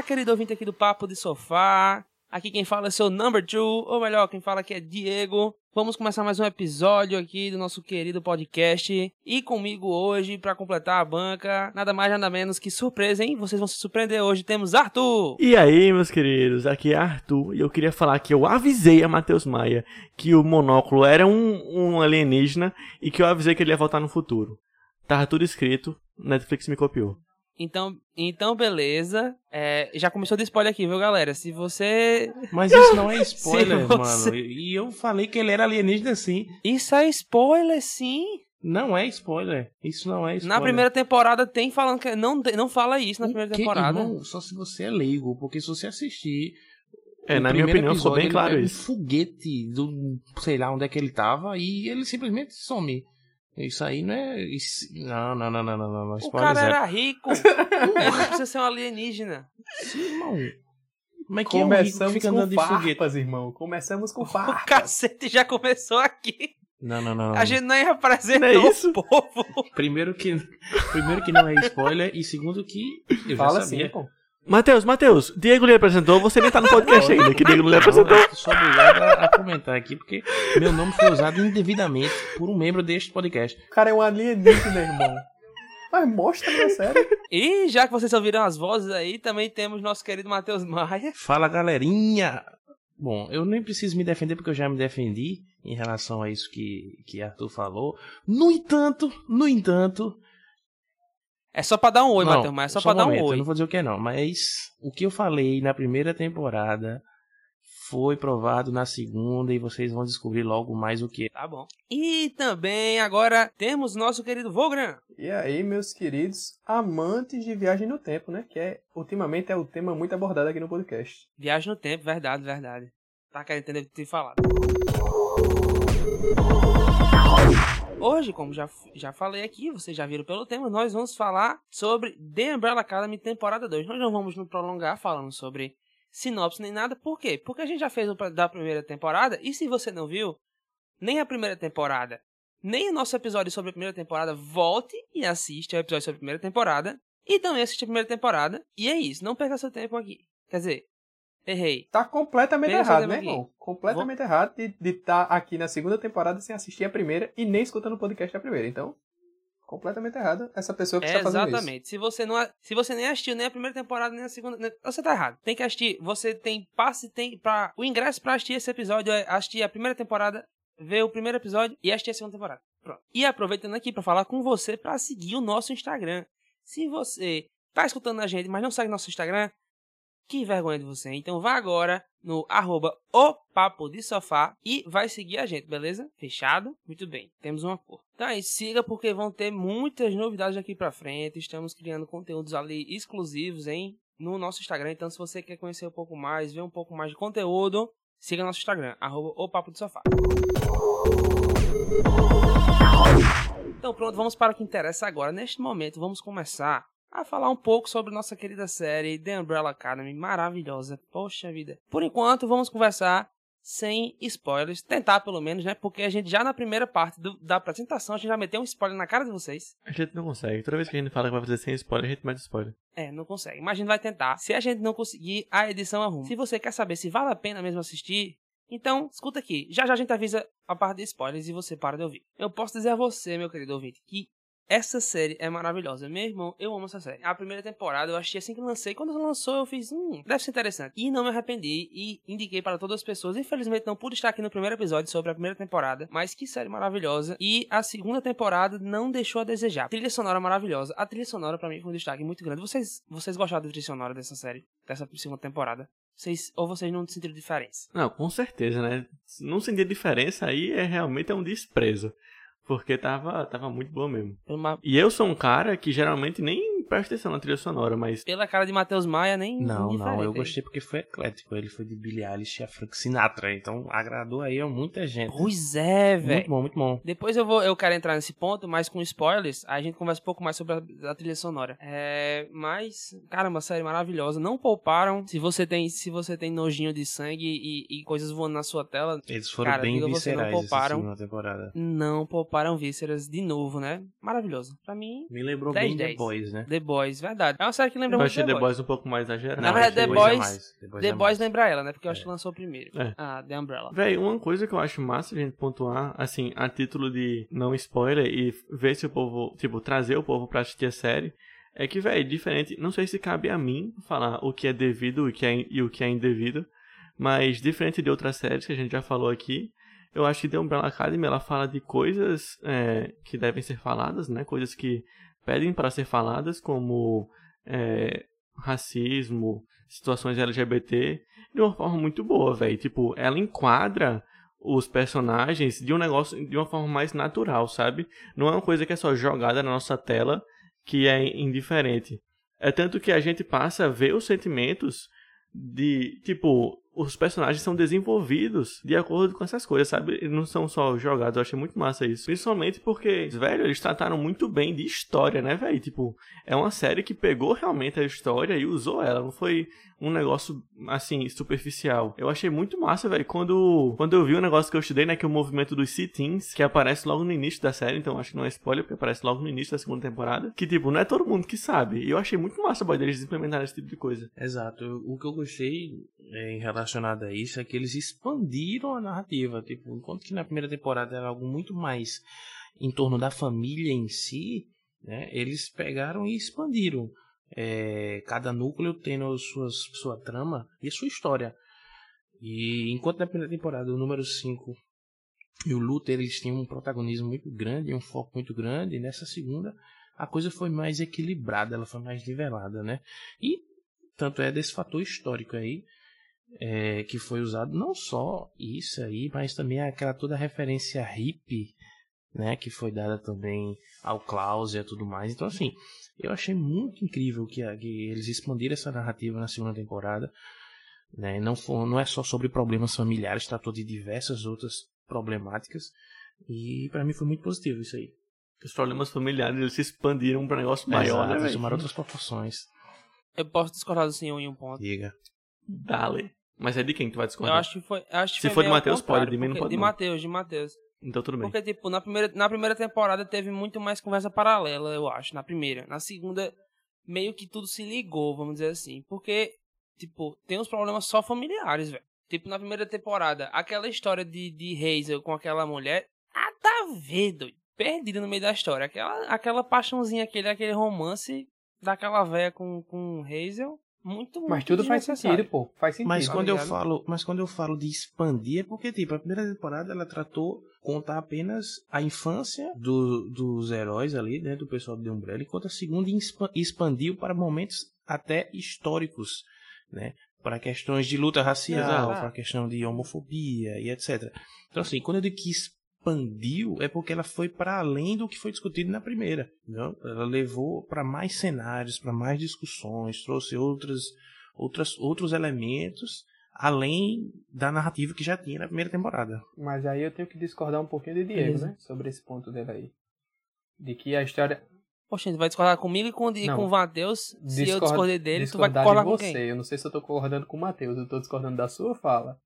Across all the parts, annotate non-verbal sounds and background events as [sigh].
Olá, querido ouvinte aqui do Papo de Sofá. Aqui quem fala é seu number two, ou melhor, quem fala aqui é Diego. Vamos começar mais um episódio aqui do nosso querido podcast. E comigo hoje, para completar a banca, nada mais nada menos que surpresa, hein? Vocês vão se surpreender hoje. Temos Arthur! E aí, meus queridos, aqui é Arthur e eu queria falar que eu avisei a Matheus Maia que o monóculo era um, um alienígena e que eu avisei que ele ia voltar no futuro. Tava tudo escrito, Netflix me copiou. Então, então beleza. É, já começou de spoiler aqui, viu, galera? Se você. Mas isso não é [laughs] spoiler, você- mano. E eu falei que ele era alienígena sim. Isso é spoiler, sim. Não é spoiler. Isso não é spoiler. Na primeira temporada tem falando que. Não, não fala isso na O primeira quê, temporada. irmão? só se você é leigo, porque se você assistir. É, o na minha opinião ficou bem claro ele pega isso. Um foguete do. sei lá onde é que ele tava e ele simplesmente some. Isso aí não é. isso- Não, não, não, não, não, não. não. O cara zero. era rico. Ele [laughs] não precisa ser um alienígena. Sim, irmão. Mas quem é o rico que Começamos fica com andando de foguete? farpas, irmão. Começamos com [laughs] O farpas. cacete já começou aqui. Não, não, não. A gente nem apresentou Não é isso? o povo. Primeiro que, primeiro que não é spoiler e segundo que eu Fala já sabia. assim, pô. Matheus, Matheus, Diego lhe apresentou, você nem tá no podcast ainda, que Diego não lhe apresentou. eu sou obrigado a, a comentar aqui porque meu nome foi usado indevidamente por um membro deste podcast. O cara é um alienígena, irmão. Mas mostra na série. E já que vocês ouviram as vozes aí, também temos nosso querido Matheus Maia. Fala galerinha! Bom, eu nem preciso me defender porque eu já me defendi em relação a isso que, que Arthur falou. No entanto, no entanto. É só pra dar um oi, não, Matheus Maia. É só, um pra dar um momento, oi. Eu não vou dizer o que é não, mas o que eu falei na primeira temporada foi provado na segunda e vocês vão descobrir logo mais o que. Tá bom. E também agora temos nosso querido Vogran. E aí, meus queridos amantes de viagem no tempo, né? Que é, ultimamente é o tema muito abordado aqui no podcast. Viagem no tempo, verdade, verdade. Tá querendo entender o que eu te falado. Hoje, como já, já falei aqui, vocês já viram pelo tema, nós vamos falar sobre The Umbrella Academy temporada 2. Nós não vamos nos prolongar falando sobre sinopse nem nada. Por quê? Porque a gente já fez o da primeira temporada e se você não viu nem a primeira temporada, nem o nosso episódio sobre a primeira temporada, volte e assiste ao episódio sobre a primeira temporada e também assiste a primeira temporada. E é isso, não perca seu tempo aqui. Quer dizer, errei. Tá completamente Pensa errado, né, irmão? Completamente errado de estar aqui na segunda temporada sem assistir a primeira e nem escutando o podcast da primeira. Então, completamente errado essa pessoa que É, está fazendo exatamente. Se você não, se você nem assistiu nem a primeira temporada nem a segunda, nem- você tá errado. Tem que assistir. Você tem passe tem para o ingresso pra assistir esse episódio é assistir a primeira temporada, ver o primeiro episódio e assistir a segunda temporada. Pronto. E aproveitando aqui pra falar com você pra seguir o nosso Instagram. Se você tá escutando a gente, mas não segue nosso Instagram, que vergonha de você. Então vá agora no arroba o papo de sofá e vai seguir a gente, beleza? Fechado? Muito bem, temos um acordo. Então aí, siga porque vão ter muitas novidades aqui pra frente. Estamos criando conteúdos ali exclusivos, hein? No nosso Instagram. Então se você quer conhecer um pouco mais, ver um pouco mais de conteúdo, siga nosso Instagram, arroba o papo de sofá. Então pronto, vamos para o que interessa agora. Neste momento, vamos começar a falar um pouco sobre nossa querida série The Umbrella Academy, maravilhosa. Poxa vida. Por enquanto, vamos conversar sem spoilers, tentar pelo menos, né? Porque a gente já na primeira parte do- da apresentação, a gente já meteu um spoiler na cara de vocês. A gente não consegue. Toda vez que a gente fala que vai fazer sem spoiler, a gente mete spoiler. É, não consegue. Mas a gente vai tentar. Se a gente não conseguir, a edição arruma. Se você quer saber se vale a pena mesmo assistir, então escuta aqui. Já já a gente avisa a parte de spoilers e você para de ouvir. Eu posso dizer a você, meu querido ouvinte, que essa série é maravilhosa. Meu irmão, eu amo essa série. A primeira temporada eu achei assim que lancei. Quando lançou, eu fiz, hum, deve ser interessante. E não me arrependi e indiquei para todas as pessoas. Infelizmente, não pude estar aqui no primeiro episódio sobre a primeira temporada. Mas que série maravilhosa. E a segunda temporada não deixou a desejar. Trilha sonora maravilhosa. A trilha sonora pra mim foi um destaque muito grande. Vocês, vocês gostaram da trilha sonora dessa série? Dessa segunda temporada? Vocês, ou vocês não sentiram diferença? Não, com certeza, né? Não sentir diferença aí é realmente é um desprezo. Porque tava, tava muito boa mesmo. Pela, E eu sou um cara que geralmente nem presta atenção na trilha sonora, mas pela cara de Matheus Maia, nem. Não, não, eu gostei porque foi eclético. Ele foi de Billie Eilish e a Frank Sinatra, então agradou aí a muita gente. Pois é, velho. Muito bom, muito bom. Depois eu vou, eu quero entrar nesse ponto, mas com spoilers, a gente conversa um pouco mais sobre a, a trilha sonora. É, mas, caramba, série maravilhosa. Não pouparam. Se você tem, se você tem nojinho de sangue e, e coisas voando na sua tela, Eles foram Cara, bem não viscerais essa pouparam. segunda temporada. não pouparam vísceras de novo, né? Maravilhoso. Pra mim, Me lembrou 10, bem The 10. Boys, né? The The Boys, verdade. É uma série que lembra Eu muito achei The The Boys. Boys um pouco mais exagerado. Na verdade, The The Boys- é. The Boys, The é Boys lembra ela, né? Porque eu acho É. que lançou primeiro. É. Ah, The Umbrella. Véi, uma coisa que eu acho massa a gente pontuar, assim, a título de não spoiler e ver se o povo, tipo, trazer o povo pra assistir a série, é que, véi, diferente, não sei se cabe a mim falar o que é devido o que é, e o que é indevido, mas diferente de outras séries que a gente já falou aqui, eu acho que The Umbrella Academy, ela fala de coisas é, que devem ser faladas, né, coisas que pedem para ser faladas, como é, racismo, situações LGBT, de uma forma muito boa, velho. Tipo, ela enquadra os personagens de um negócio de uma forma mais natural, sabe? Não é uma coisa que é só jogada na nossa tela que é indiferente. É tanto que a gente passa a ver os sentimentos de, tipo, os personagens são desenvolvidos de acordo com essas coisas, sabe? Eles não são só jogados, eu achei muito massa isso. Principalmente porque, velho, eles trataram muito bem de história, né, velho? Tipo, é uma série que pegou realmente a história e usou ela, não foi um negócio, assim, superficial. Eu achei muito massa, velho, quando, quando eu vi o negócio que eu estudei, né, que é o movimento dos sit-ins, que aparece logo no início da série, então acho que não é spoiler, porque aparece logo no início da segunda temporada, que, tipo, não é todo mundo que sabe. E eu achei muito massa, boy, deles implementarem esse tipo de coisa. Exato. O que eu gostei é, em relacionado a isso é que eles expandiram a narrativa. Tipo, enquanto que na primeira temporada era algo muito mais em torno da família em si, né? Eles pegaram e expandiram. É, cada núcleo tendo suas, sua trama e sua história. E enquanto na primeira temporada o número 5 e o Luther eles tinham um protagonismo muito grande, um foco muito grande, nessa segunda a coisa foi mais equilibrada, ela foi mais nivelada, né? E tanto é desse fator histórico aí é, que foi usado não só isso aí, mas também aquela toda referência hippie, né, que foi dada também ao Klaus e a tudo mais. Então assim, eu achei muito incrível que, que eles expandiram essa narrativa na segunda temporada. Né? Não, for, não é só sobre problemas familiares, tratou de diversas outras problemáticas. E pra mim foi muito positivo isso aí. Os problemas familiares, eles se expandiram pra um negócio maior, Exato, né, tomaram outras proporções. Eu posso discordar do senhor em um ponto. Diga. Dale. Mas é de quem que tu vai Eu discordar? acho que foi. Acho que Se foi for de Matheus, pode, de mim não pode De. Matheus, de Matheus. Então tudo bem. Porque, tipo, na primeira, na primeira temporada teve muito mais conversa paralela, eu acho. Na primeira. Na segunda, meio que tudo se ligou, vamos dizer assim. Porque, tipo, tem uns problemas só familiares, velho. Tipo, na primeira temporada, aquela história de, de Hazel com aquela mulher, nada a ver, doido. Perdida no meio da história. Aquela, aquela paixãozinha, aquele, aquele romance daquela véia com, com Hazel. Muito, muito Mas tudo faz sentido, pô. Faz sentido. Mas tá quando eu falo, mas quando eu falo de expandir é porque tipo, a primeira temporada ela tratou contar apenas a infância do- dos heróis ali, né, do pessoal de Umbrella, enquanto a segunda expa- expandiu para momentos até históricos, né, para questões de luta racial, Exato. para questão de homofobia e etc. Então assim, quando eu digo que expandiu é porque ela foi para além do que foi discutido na primeira, entendeu? Ela levou para mais cenários, para mais discussões, trouxe outras outras, outros elementos além da narrativa que já tinha na primeira temporada. Mas aí eu tenho que discordar um pouquinho de Diego, Beleza. né? Sobre esse ponto dele aí. De que a história. Poxa, tu vai discordar comigo e com, e Não. com o Matheus. Se eu Discorda- discordei dele, tu vai discordar com você. quem? Eu não sei se eu tô concordando com o Matheus, eu tô discordando da sua fala.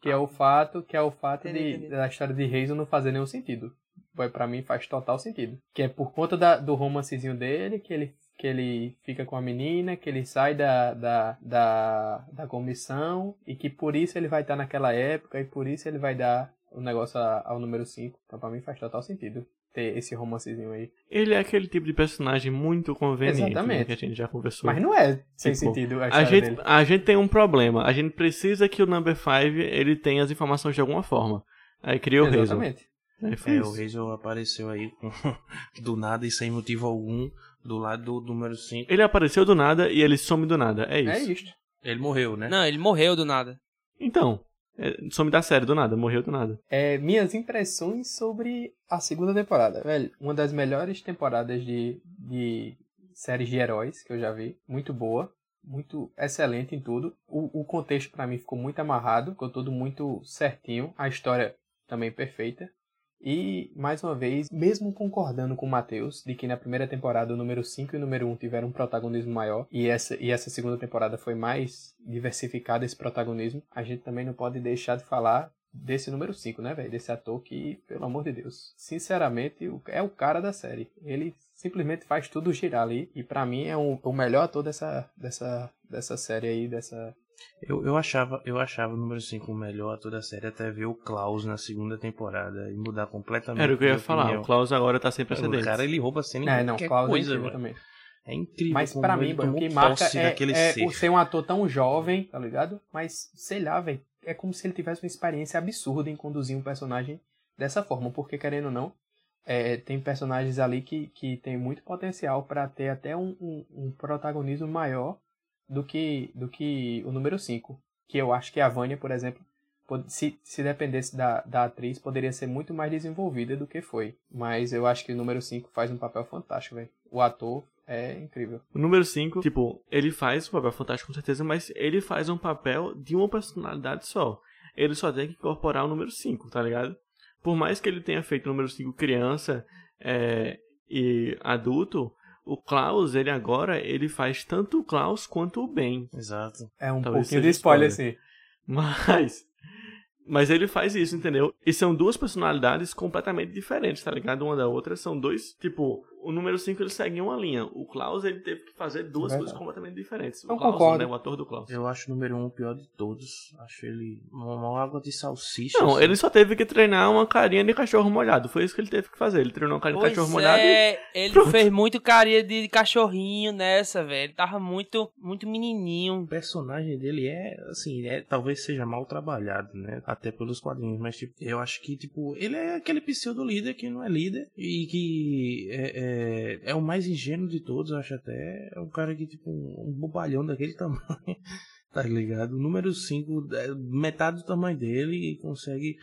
Que é o fato, que é o fato Entendi, de, entendi. da história de Hazel não fazer nenhum sentido. Vai para mim faz total sentido. Que é por conta da- do romancezinho dele, que ele que ele fica com a menina, que ele sai da, da, da, da comissão e que por isso ele vai estar naquela época e por isso ele vai dar o negócio ao número 5. Então pra mim faz total sentido ter esse romancezinho aí. Ele é aquele tipo de personagem muito conveniente, né, Exatamente. que a gente já conversou. Mas não é sem Tipo, sentido a a gente, dele. a gente tem um problema. A gente precisa que o Number 5 ele tenha as informações de alguma forma. Aí cria o Hazel. Exatamente. Aí foi É, isso. o Hazel apareceu aí com, [laughs] do nada e sem motivo algum do lado do número 5. Ele apareceu do nada e ele some do nada. É isso. É isto. Ele morreu, né? Não, ele morreu do nada. Então, some da série do nada, morreu do nada. É, minhas impressões sobre a segunda temporada. Velho, uma das melhores temporadas de, de séries de heróis que eu já vi. Muito boa. Muito excelente em tudo. O, o contexto pra mim ficou muito amarrado. Ficou tudo muito certinho. A história também perfeita. E, mais uma vez, mesmo concordando com o Matheus, de que na primeira temporada o número 5 e o número 1 tiveram um protagonismo maior, e essa, e essa segunda temporada foi mais diversificada esse protagonismo, a gente também não pode deixar de falar desse número 5, né, velho? Desse ator que, pelo amor de Deus, sinceramente, é o cara da série. Ele simplesmente faz tudo girar ali. E pra mim é um, o melhor ator dessa, dessa, dessa série aí, dessa. Eu, eu achava eu achava o número 5 o melhor ator da série até ver o Klaus na segunda temporada e mudar completamente. Era o que eu ia falar. opinião. O Klaus agora tá sem O precedentes. cara ele rouba a cena em É, não, qualquer Klaus é coisa, incrível velho. também. É incrível. Mas pra mim, o que marca é, é ser. o ser um ator tão jovem, tá ligado? Mas, sei lá, velho, é como se ele tivesse uma experiência absurda em conduzir um personagem dessa forma. Porque, querendo ou não, é, tem personagens ali que, que tem muito potencial pra ter até um, um, um protagonismo maior do que, do que o número 5. Que eu acho que a Vânia, por exemplo, se, se dependesse da, da atriz, poderia ser muito mais desenvolvida do que foi. Mas eu acho que o número 5 faz um papel fantástico, velho. O ator é incrível. O número 5, tipo, ele faz um papel fantástico com certeza, mas ele faz um papel de uma personalidade só. Ele só tem que incorporar o número 5, tá ligado? Por mais que ele tenha feito o número 5 criança é, e adulto, o Klaus, ele agora, ele faz tanto o Klaus quanto o Ben. Exato. É um Talvez pouquinho de spoiler, spoiler. assim. Mas. Mas ele faz isso, entendeu? E são duas personalidades completamente diferentes, tá ligado? Uma da outra. São dois. Tipo, o número 5 ele segue uma linha. O Klaus ele teve que fazer duas Verdade. coisas completamente diferentes. Eu o Klaus, concordo. né? O ator do Klaus. Eu acho o número 1 um o pior de todos. Acho ele uma, água de salsicha. Não, assim. ele só teve que treinar uma carinha de cachorro molhado. Foi isso que ele teve que fazer. Ele treinou uma carinha de Pois cachorro molhado e. é, ele pronto. fez muito carinha de cachorrinho nessa, velho. Tava muito, muito O menininho. personagem dele é, assim, é, talvez seja mal trabalhado, né? Até pelos quadrinhos, mas tipo, eu acho que, tipo, ele é aquele pseudo-líder que não é líder e que é, é, é o mais ingênuo de todos, acho até. É um cara que, tipo, um, bobalhão daquele [laughs] tamanho, tá ligado? Número 5, metade do tamanho dele e consegue,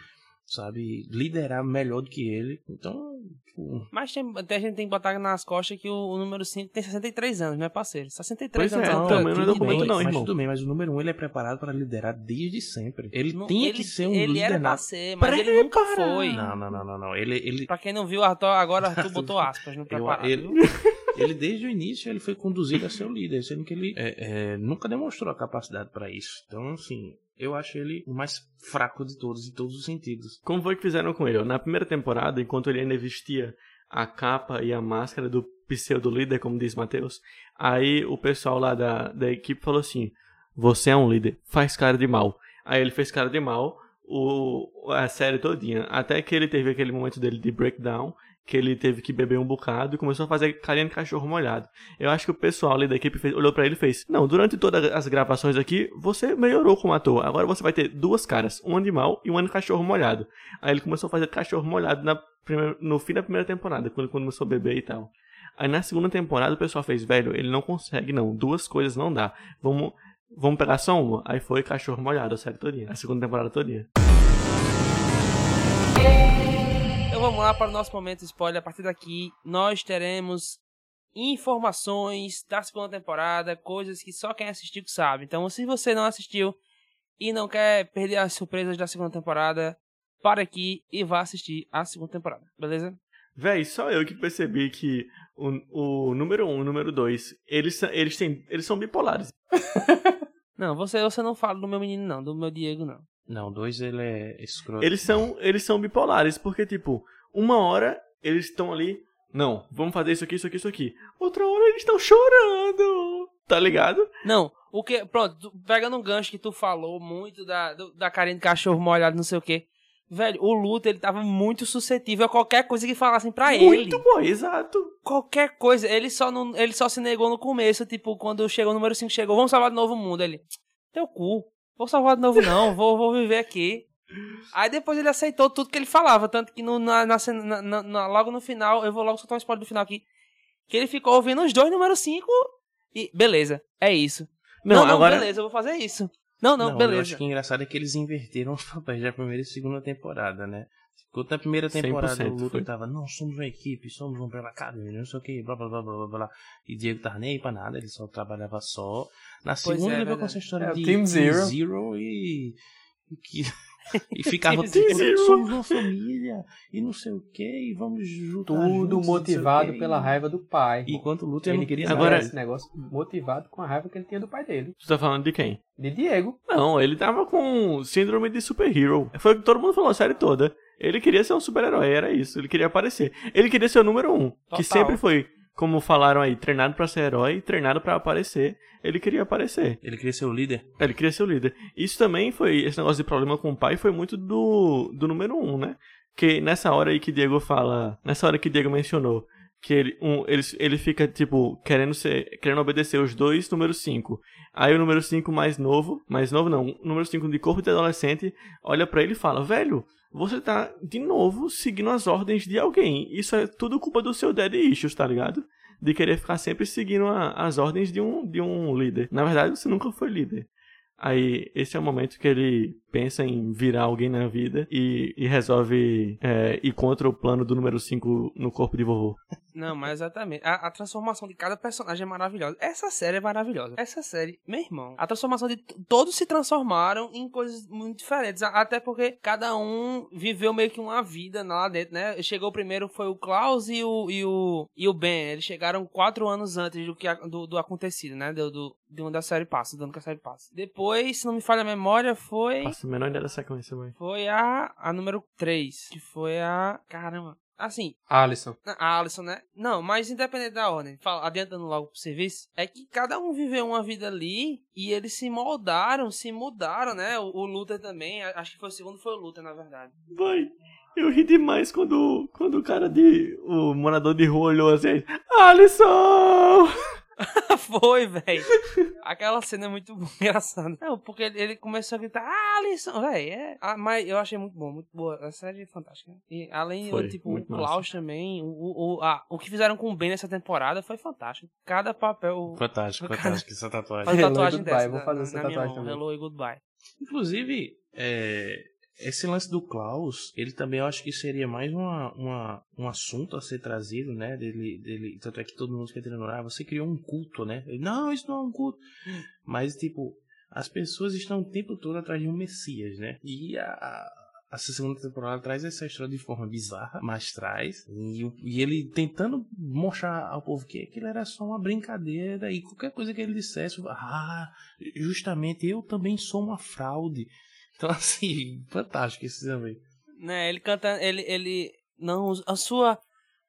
sabe, liderar melhor do que ele. Então, tipo, Mas tem, até a gente tem que botar nas costas que o, o número 5 tem 63 anos, né, parceiro? 63 Pois anos. é, atrás. também não é tudo documento bem, não, mas irmão. tudo bem, mas o número 1 um, ele é preparado para liderar desde sempre. Ele Não, tinha ele- que ser um Ele líder era na pra ser, mas ele nunca foi. Não, não, não, não, não. Ele, ele, Pra quem não viu, Arthur, agora Arthur [laughs] botou aspas no [laughs] eu, preparado. ele, viu? [laughs] ele, desde o início, ele foi conduzido a ser o líder, sendo que ele é, é, nunca demonstrou a capacidade para isso. Então, assim, eu acho ele o mais fraco de todos, em todos os sentidos. Como foi que fizeram com ele? Na primeira temporada, enquanto ele ainda vestia a capa e a máscara do pseudo-líder, como diz Matheus, aí o pessoal lá da, da equipe falou assim: Você é um líder, faz cara de mal. Aí ele fez cara de mal o, a série todinha. Até que ele teve aquele momento dele de breakdown, que ele teve que beber um bocado e começou a fazer carinha de cachorro molhado. Eu acho que o pessoal ali da equipe fez- olhou pra ele e fez: Não, durante todas as gravações aqui, você melhorou como ator. Agora você vai ter duas caras, uma de mal e de cachorro molhado. Aí ele começou a fazer cachorro molhado na primeira- no fim da primeira temporada, quando começou a beber e tal. Aí na segunda temporada o pessoal fez: Velho, ele não consegue não, duas coisas não dá. Vamos. Vamos pegar só uma? Aí foi cachorro molhado a série todinha. A segunda temporada todinha. Vamos lá para o nosso momento spoiler. A partir daqui, nós teremos informações da segunda temporada, coisas que só quem assistiu sabe. Então, se você não assistiu e não quer perder as surpresas da segunda temporada, para aqui e vá assistir a segunda temporada, beleza? Véi, só eu que percebi que o, o número 1 um, e o número 2, eles, são- eles, têm, eles são bipolares. [laughs] Não, você, você não fala do meu menino, não, do meu Diego, não. Não, dois ele é escroto. Eles são, eles são bipolares, porque, tipo, uma hora eles estão ali, não, vamos fazer isso aqui, isso aqui, isso aqui. Outra hora eles estão chorando, tá ligado? Não, o que. Pronto, pegando um gancho que tu falou muito da, do- da carinha de cachorro molhado, não sei o quê. Velho, o Luto, ele tava muito suscetível a qualquer coisa que falassem pra ele. Muito bom, exato. Qualquer coisa. Ele só, não, ele só se negou no começo, tipo, quando chegou o número 5, chegou, vamos salvar de novo mundo. Ele, teu cu, vou salvar de novo não, vou, vou viver aqui. Aí depois ele aceitou tudo que ele falava, tanto que no, na, na na- na- logo no final, eu vou logo soltar um spoiler do final aqui, que ele ficou ouvindo os dois número 5 e beleza, é isso. Não, Não, não, agora. beleza, eu vou fazer isso. Não, não, Eu beleza. acho que o engraçado é que eles inverteram os papéis da primeira e segunda temporada, né? Enquanto na primeira temporada 100% o Luthor foi. tava, não, somos uma equipe, somos um pela academia, não sei o que, blá blá blá blá blá blá. E Diego tava nem aí pra nada, ele só trabalhava só. Na segunda é, ele veio com essa história É, de Team Zero. e. e que. E ficava tipo, somos uma família, e não sei o que, e vamos juntar Tudo juntos, motivado pela raiva do pai. Enquanto o Luthor ele não queria. Agora- esse negócio motivado com a raiva que ele tinha do pai dele. Tu tá falando de quem? De Diego. Não, ele tava com síndrome de superhero. Foi o que todo mundo falou a série toda. Ele queria ser um super-herói, era isso. Ele queria aparecer. Ele queria ser o número um, Total. que sempre foi como falaram aí, treinado pra ser herói, treinado pra aparecer. Ele queria aparecer. Ele queria ser o líder. Ele queria ser o líder. Isso também foi, esse negócio de problema com o pai foi muito do, do número um, né? Que nessa hora aí que Diego fala, nessa hora que Diego mencionou, que ele, um, ele, ele fica, tipo, querendo ser, querendo obedecer os dois número 5. Aí o número 5 mais novo, mais novo não, o número 5 de corpo de adolescente, olha pra ele e fala, velho, você tá, de novo, seguindo as ordens de alguém. Isso é tudo culpa do seu daddy issues, tá ligado? De querer ficar sempre seguindo a, as ordens de um, de um líder. Na verdade, você nunca foi líder. Aí, esse é o momento que ele pensa em virar alguém na vida e, e resolve é, ir contra o plano do número 5 no corpo de vovô. Não, mas exatamente. A, a, transformação de cada personagem é maravilhosa. Essa série é maravilhosa. Essa série, meu irmão, a transformação de. Todos se transformaram em coisas muito diferentes. Até porque cada um viveu meio que uma vida lá dentro, né? Chegou primeiro foi o Klaus e o, e o, e o Ben. Eles chegaram quatro anos antes do, que, do, do acontecido, né? Do, do, de onde a série passa, do ano que a série passa. Depois, se não me falha a memória, foi. Faço a menor ideia da sequência, mãe. Foi a, a número 3, que foi a. Caramba. Assim. Alisson. A Alisson, né? Não, mas independente da ordem, fala, adiantando logo pro serviço, é que cada um viveu uma vida ali e eles se moldaram, se mudaram, né? O, o Luther também, acho que foi o segundo, foi o Luther, na verdade. Vai. Eu ri demais quando, quando o cara de. O morador de rua olhou assim. Alisson! [laughs] Foi, velho. Aquela cena é muito [laughs] engraçada. Não, porque ele, ele começou a gritar, ah, Alisson, velho. É. Ah, mas eu achei muito bom, muito boa. A série é fantástica. E além, Foi, tipo, muito o Klaus também, o, o, a, o que fizeram com o Ben nessa temporada foi fantástico. Cada papel. Fantástico, Cara, fantástico essa tatuagem. Faz Hello tatuagem goodbye, dessa vou na- fazer na, essa na minha tatuagem mão. também. Hello e goodbye. Inclusive, é, esse lance do Klaus, ele também eu acho que seria mais uma, uma, um assunto a ser trazido, né? Dele, dele, tanto é que todo mundo fica tentando, ah, você criou um culto, né? Ele, não, isso não é um culto. Mas, tipo, as pessoas estão o tempo todo atrás de um Messias, né? E a, a a segunda temporada traz essa história de forma bizarra, mas traz. E, e ele tentando mostrar ao povo que aquilo era só uma brincadeira e qualquer coisa que ele dissesse, ah, justamente eu também sou uma fraude. Então, [laughs] assim, fantástico esse também. Né, ele canta, ele, ele, não, a sua,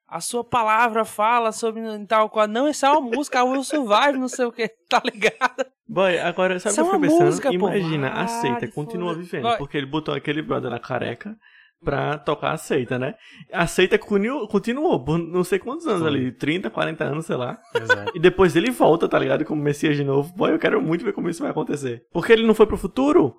a sua palavra fala sobre tal qual, não, isso é uma música, Will Survive, não sei o que, [laughs] tá ligado? Boy, agora, sabe o que eu é fiquei uma pensando? música, pô. Imagina, a Ah, seita que continua foda. vivendo, Boy. porque ele botou aquele brother na careca pra tocar a seita, né? A seita continuou, por não sei quantos anos Foi. ali, 30, 40 anos, sei lá. Exato. E depois ele volta, tá ligado? Como Messias de novo. Boy, eu quero muito ver como isso vai acontecer. Porque ele não foi pro futuro.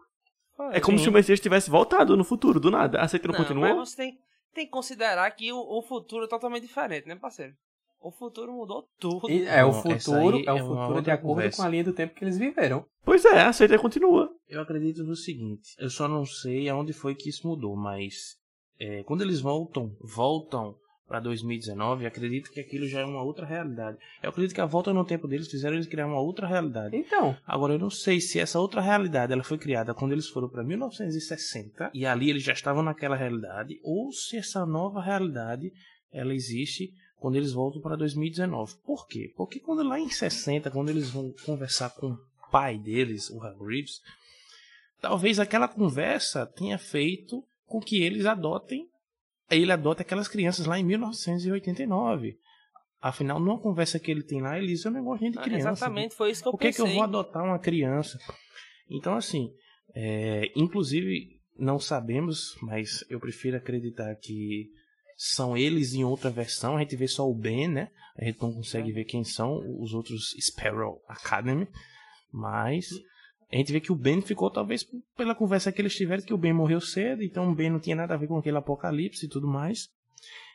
É como Sim. se o Messias tivesse voltado no futuro, do nada. A seita não, Não, continuou? mas você tem, tem que considerar que o, o futuro é totalmente diferente, né, parceiro? O futuro mudou tudo. E é o Não, futuro, é o é futuro de acordo conversa. com a linha do tempo que eles viveram. Pois é, a seita continua. Eu acredito no seguinte, eu só não sei aonde foi que isso mudou, mas é, quando eles voltam, voltam para 2019, acredito que aquilo já é uma outra realidade. Eu acredito que a volta no tempo deles fizeram eles criar uma outra realidade. Então, Agora eu não sei se essa outra realidade ela foi criada quando eles foram para 1960 e ali eles já estavam naquela realidade, ou se essa nova realidade ela existe quando eles voltam para 2019. Por quê? Porque quando lá em 60, quando eles vão conversar com o pai deles, o Reeves, talvez aquela conversa tenha feito com que eles adotem, ele adote aquelas crianças lá em 1989. Afinal, numa conversa que ele tem lá, ele diz, eu não gosto nem de Ah, criança. Exatamente, foi isso que eu Por que, que pensei. eu vou adotar uma criança? Então, assim, é, inclusive, não sabemos, mas eu prefiro acreditar que são eles em outra versão. A gente vê só o Ben, né? A gente não consegue ver quem são os outros Sparrow Academy. Mas a gente vê que o Ben ficou, talvez, pela conversa que eles tiveram, que o Ben morreu cedo, então o Ben não tinha nada a ver com aquele apocalipse e tudo mais.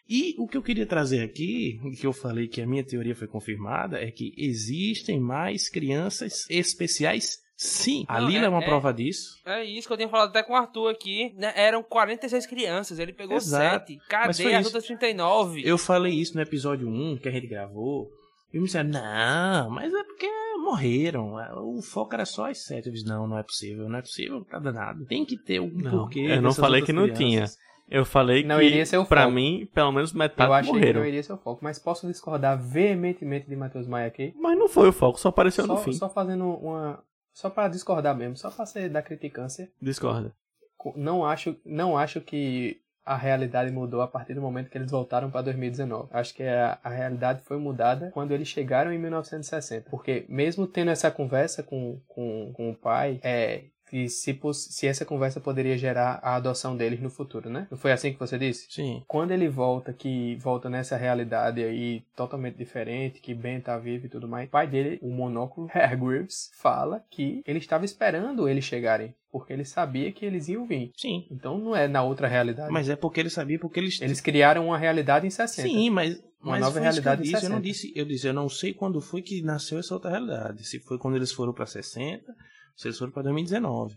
E o que eu queria trazer aqui, que eu falei que a minha teoria foi confirmada, é que existem mais crianças especiais, sim. a Não, Lila é, é- uma é- prova disso. É isso que eu tinha falado até com o Arthur aqui, né? Eram 46 crianças, ele pegou Exato. 7. Mas Cadê as outras 39? Eu falei isso no episódio 1 que a gente gravou. E me disseram, não, mas é porque morreram. O foco era só as sete. Eu disse, não, não é possível, não é possível, tá danado. Tem que ter um Não, porquê. eu não falei que não crianças. Eu falei Não que, iria ser o pra foco. mim, pelo menos metade eu achei que morreram. não iria ser o foco, mas posso discordar veementemente de Matheus Maia aqui. Mas não foi o foco, só apareceu no Só, fim. só fazendo uma. Só pra discordar mesmo, só pra ser da criticância. Discorda. Co- Não acho, não acho que a realidade mudou a partir do momento que eles voltaram para 2019. Acho que a, a, realidade foi mudada quando eles chegaram em 1960. Porque mesmo tendo essa conversa com, com, com o pai, é, que se, se essa conversa poderia gerar a adoção deles no futuro, né? Não foi assim que você disse? Sim. Quando ele volta, que volta nessa realidade aí totalmente diferente, que Ben tá vivo e tudo mais, o pai dele, o monóculo [laughs] Hargreaves, fala que ele estava esperando eles chegarem porque ele sabia que eles iam vir. Sim. Então não é na outra realidade. Mas é porque ele sabia, porque eles... Eles criaram uma realidade em 60. Sim, mas... Uma mas nova realidade eu em disse, 60. eu não disse, eu disse, eu não sei quando foi que nasceu essa outra realidade. Se foi quando eles foram para 60, se eles foram para 2019.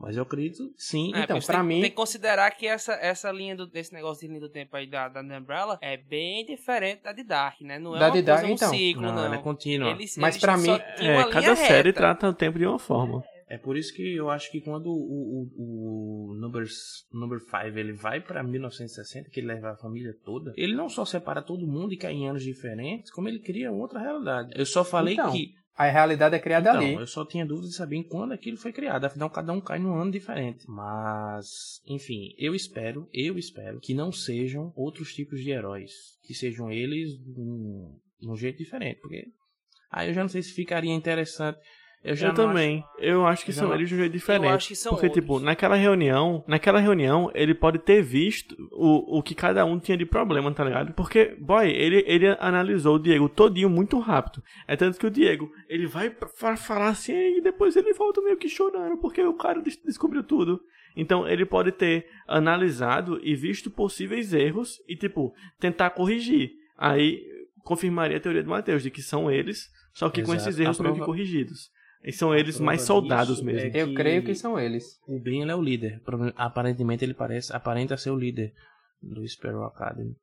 Mas eu acredito, sim. É, Então, tem, mim- tem que considerar que essa, essa linha do, desse negócio de linha do tempo aí da, da Umbrella é bem diferente da de Dark, né? Não é Da uma de coisa, um então. ciclo, não, não. ela é contínua. Eles, Mas só mim- É, cada série reta. trata o tempo de uma forma. É por isso que eu acho que quando o, o, o number, number 5 ele vai pra 1960, que ele leva a família toda, ele não só separa todo mundo e cai em anos diferentes, como ele cria outra realidade. Eu só falei Então, que. A realidade é criada Então, ali. eu só tinha dúvida de saber em quando aquilo foi criado. Afinal, cada um cai num ano diferente. Mas, enfim, eu espero, eu espero que não sejam outros tipos de heróis. Que sejam eles num, num jeito diferente. Porque aí eu já não sei se ficaria interessante. Eu já eu também. Eu acho que Eu são não- eles de um jeito diferente. acho que são porque, outros. tipo, naquela reunião, naquela reunião, ele pode ter visto o, o que cada um tinha de problema, tá ligado? Porque, boy, ele, ele analisou o Diego todinho muito rápido. É tanto que o Diego, ele vai pra, falar assim e depois ele volta meio que chorando, porque o cara des- descobriu tudo. Então, ele pode ter analisado e visto possíveis erros e, tipo, tentar corrigir. Aí, confirmaria a teoria do Matheus, de que são eles, só que com Exato. esses erros A meio que prova- corrigidos. E são eles mais soldados disso mesmo. é Eu creio que são eles. O Ben ele é o líder. Aparentemente ele parece, aparenta ser o líder do Sparrow Academy.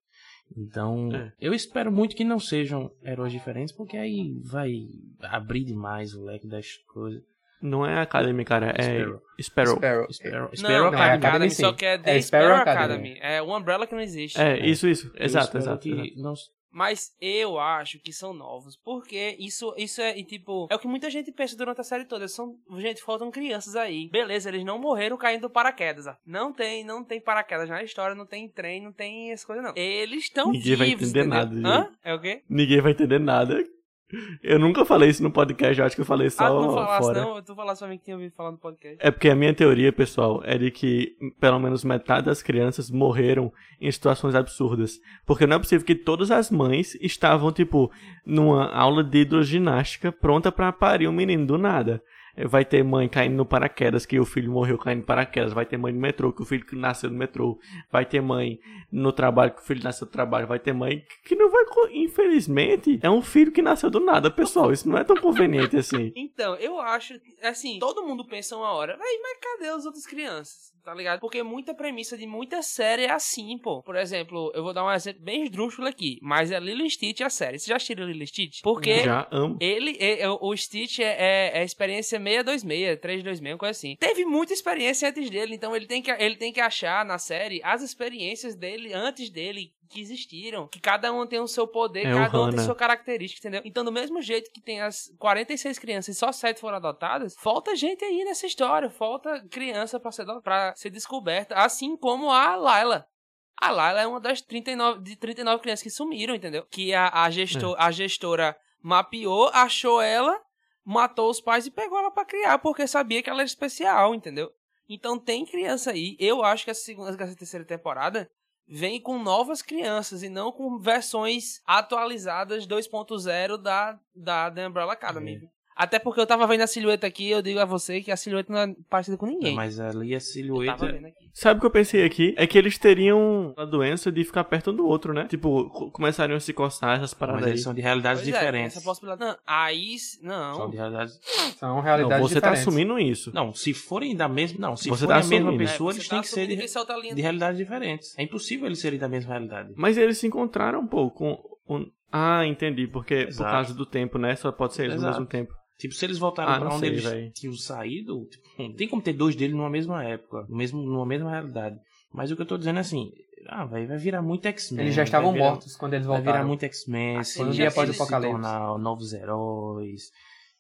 Então, É. eu espero muito que não sejam heróis diferentes, porque aí vai abrir demais o leque das coisas. Não é Academy, cara, é Sparrow. Sparrow. Sparrow. Sparrow, Não, Sparrow não, Academy. é Academy. Só que é The É Sparrow Sparrow Academy. Academy. É o Umbrella que não existe. É, isso, isso. Eu Exato, espero exato. que exato. não- Mas eu acho que são novos. Porque isso, isso é, e, tipo, é o que muita gente pensa durante a série toda. São, gente, faltam crianças aí. Beleza, eles não morreram caindo do paraquedas. ó. Não tem, não tem paraquedas na história, não tem trem, não tem essa coisa, não. Eles estão vivos, Ninguém vai entender entendeu? nada. Hã? É o quê? Ninguém vai entender nada. Eu nunca falei isso no podcast, eu acho que eu falei só ah, tu não falasse fora. não? Tu falasse pra mim que tinha ouvido falar no podcast. É porque a minha teoria, pessoal, é de que pelo menos metade das crianças morreram em situações absurdas. Porque não é possível que todas as mães estavam, tipo, numa aula de hidroginástica pronta pra parir um menino do nada. Vai ter mãe caindo no paraquedas, que o filho morreu caindo no paraquedas. Vai ter mãe no metrô, que o filho nasceu no metrô. Vai ter mãe no trabalho, que o filho nasceu no trabalho. Vai ter mãe que não vai. Infelizmente, é um filho que nasceu do nada, pessoal. Isso não é tão conveniente assim. [laughs] Então, eu acho, que, assim, todo mundo pensa uma hora, Véi, mas cadê as outras crianças? Tá ligado? Porque muita premissa de muita série é assim, pô. Por exemplo, eu vou dar um exemplo bem esdrúxulo aqui, mas é Lilo Stitch a série. Você já assistiu Lilo Stitch? Porque Já amo. ele, é- o Stitch é, é, é a experiência 626, 326, uma coisa assim. Teve muita experiência antes dele, então ele tem que, ele tem que achar na série as experiências dele antes dele que existiram. Que cada um tem o seu poder, É cada um tem sua característica, entendeu? Então, do mesmo jeito que tem as 46 crianças e só 7 foram adotadas, falta gente aí nessa história, falta criança pra ser, pra ser descoberta, assim como a Layla. A Layla é uma das 39, de 39 crianças que sumiram, entendeu? Que a, a, gestor, a gestora mapeou, achou ela, matou os pais e pegou ela pra criar, porque sabia que ela era especial, entendeu? Então tem criança aí. Eu acho que essa segunda, essa terceira temporada vem com novas crianças e não com versões atualizadas 2.0 da, da The Umbrella Academy. Até porque eu tava vendo a silhueta aqui, eu digo a você que a silhueta não é parecida com ninguém. Mas ali a silhueta. vendo aqui. Sabe o que eu pensei aqui? É que eles teriam a doença de ficar perto um do outro, né? Tipo, co- começariam a se coçar essas paradas Mas aí. eles são de realidades Pois é, diferentes. essa possibilidade. Não, aí. Não. São de realidades. São Não, realidades você tá diferentes. assumindo isso. Não, se forem da mesma. Não, se Você forem tá a mesma pessoa, É, eles você têm tá que ser de, de realidades diferentes. É impossível eles serem da mesma realidade. Mas eles se encontraram, pô, com... com- Ah, entendi. Porque por Exato. causa do tempo, né? Só pode ser eles ao mesmo tempo. Tipo, se eles voltaram Ah, pra onde sei, eles véi. tinham saído, tipo, não tem como ter dois deles numa mesma época, no mesmo, numa mesma realidade. Mas o que eu tô dizendo é assim, ah, vai, vai virar muito X-Men. Eles já estavam virar- mortos quando eles Vai virar voltaram. muito X-Men, Assim, um dia após o eles se tornar novos heróis.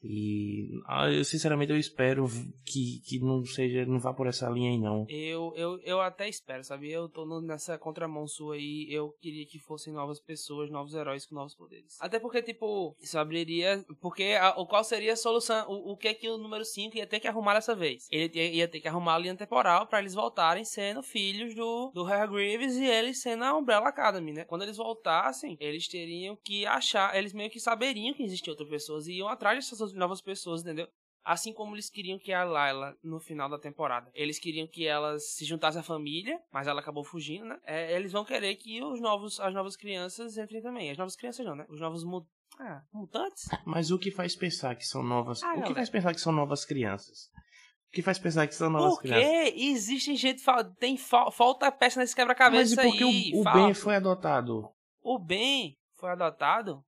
E ah, eu sinceramente eu espero que, que não seja, não vá por essa linha aí não. Eu, eu, eu até espero, sabe? Eu tô nessa contramão sua aí. Eu queria que fossem novas pessoas, novos heróis com novos poderes. Até porque, tipo, isso abriria. Porque a, qual seria a solução? O, o que é que o número 5 ia ter que arrumar dessa vez? Ele ia, ter que arrumar a linha temporal pra eles voltarem sendo filhos do, do Harry Greaves e eles sendo a Umbrella Academy, né? Quando eles voltassem, eles teriam que achar. Eles meio que saberiam que existiam outras pessoas e iam atrás dessas novas pessoas, entendeu? Assim como eles queriam que a Layla, no final da temporada, eles queriam que ela se juntasse à família, mas ela acabou fugindo, né? É, eles vão querer que os novos, as novas crianças entrem também. As novas crianças não, né? Os novos mu ah, mutantes? Mas o que faz pensar que são novas. Ah, o que galera. faz pensar que são novas crianças? O que faz pensar que são novas Porque crianças? existe gente. Tem fa- falta peça nesse Mas quebra-cabeça e por que aí. o, o. Ben foi adotado? O Ben foi adotado?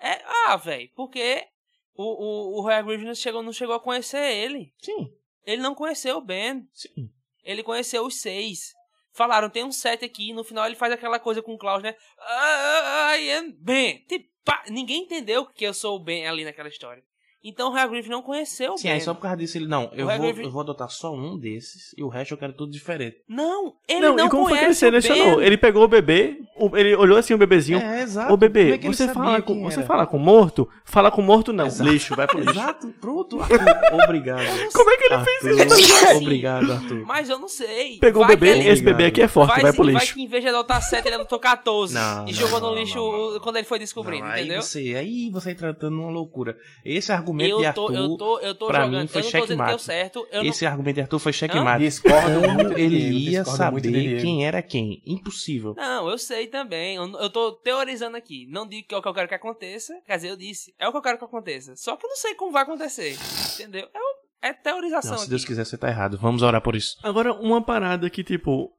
É, ah, velho, porque o, o, o Greaves não chegou, não chegou a conhecer ele. Sim, Ele não conheceu o Ben. sim. Ele conheceu os seis. Falaram, tem um sete aqui, no final ele faz aquela coisa com o Klaus, né? Ah, I am Ben. Tipo, ninguém entendeu que eu sou o Ben ali naquela história. Então o Harry Griffith não conheceu o Sim, Ben. aí só por causa disso ele, não, eu vou, eu vou adotar só um desses e o resto eu quero tudo diferente. Não, ele não, não, e como foi que ele conhece o selecionou? Ben. Ele pegou o bebê, o- ele olhou assim o bebezinho. É, exato. Ô Como bebê, é que ele você sabia fala, com, quem você era? fala com morto? Fala com morto não. Exato. Lixo, vai pro lixo. Exato, pronto, [laughs] Arthur, obrigado. Como é que ele Arthur, fez isso? Obrigado, Arthur. Mas eu não sei. Pegou o Vai bebê, que ele- esse bebê aqui é forte, vai, vai, pro vai lixo. que em vez de adotar 7, ele adotou 14. Não, e não, jogou não, no não, lixo não, quando ele foi descobrindo, Não, aí entendeu? você, aí você aí tratando uma loucura. Esse argumento de Eu tô, Arthur, eu tô, eu tô pra jogando. mim, foi eu não tô checkmate. certo. Eu não... esse argumento de Arthur foi checkmate. Discordo muito de ele ia discordo muito de saber quem era quem? Impossível. Não, eu sei também. Eu, eu tô teorizando aqui. Não digo que é o que eu quero que aconteça. Quer dizer, eu disse, é o que eu quero que aconteça. Só que eu não sei como vai acontecer. Entendeu? É, o- é teorização Não, se aqui. Deus quiser, você tá errado. Vamos orar por isso. Agora, uma parada que, tipo.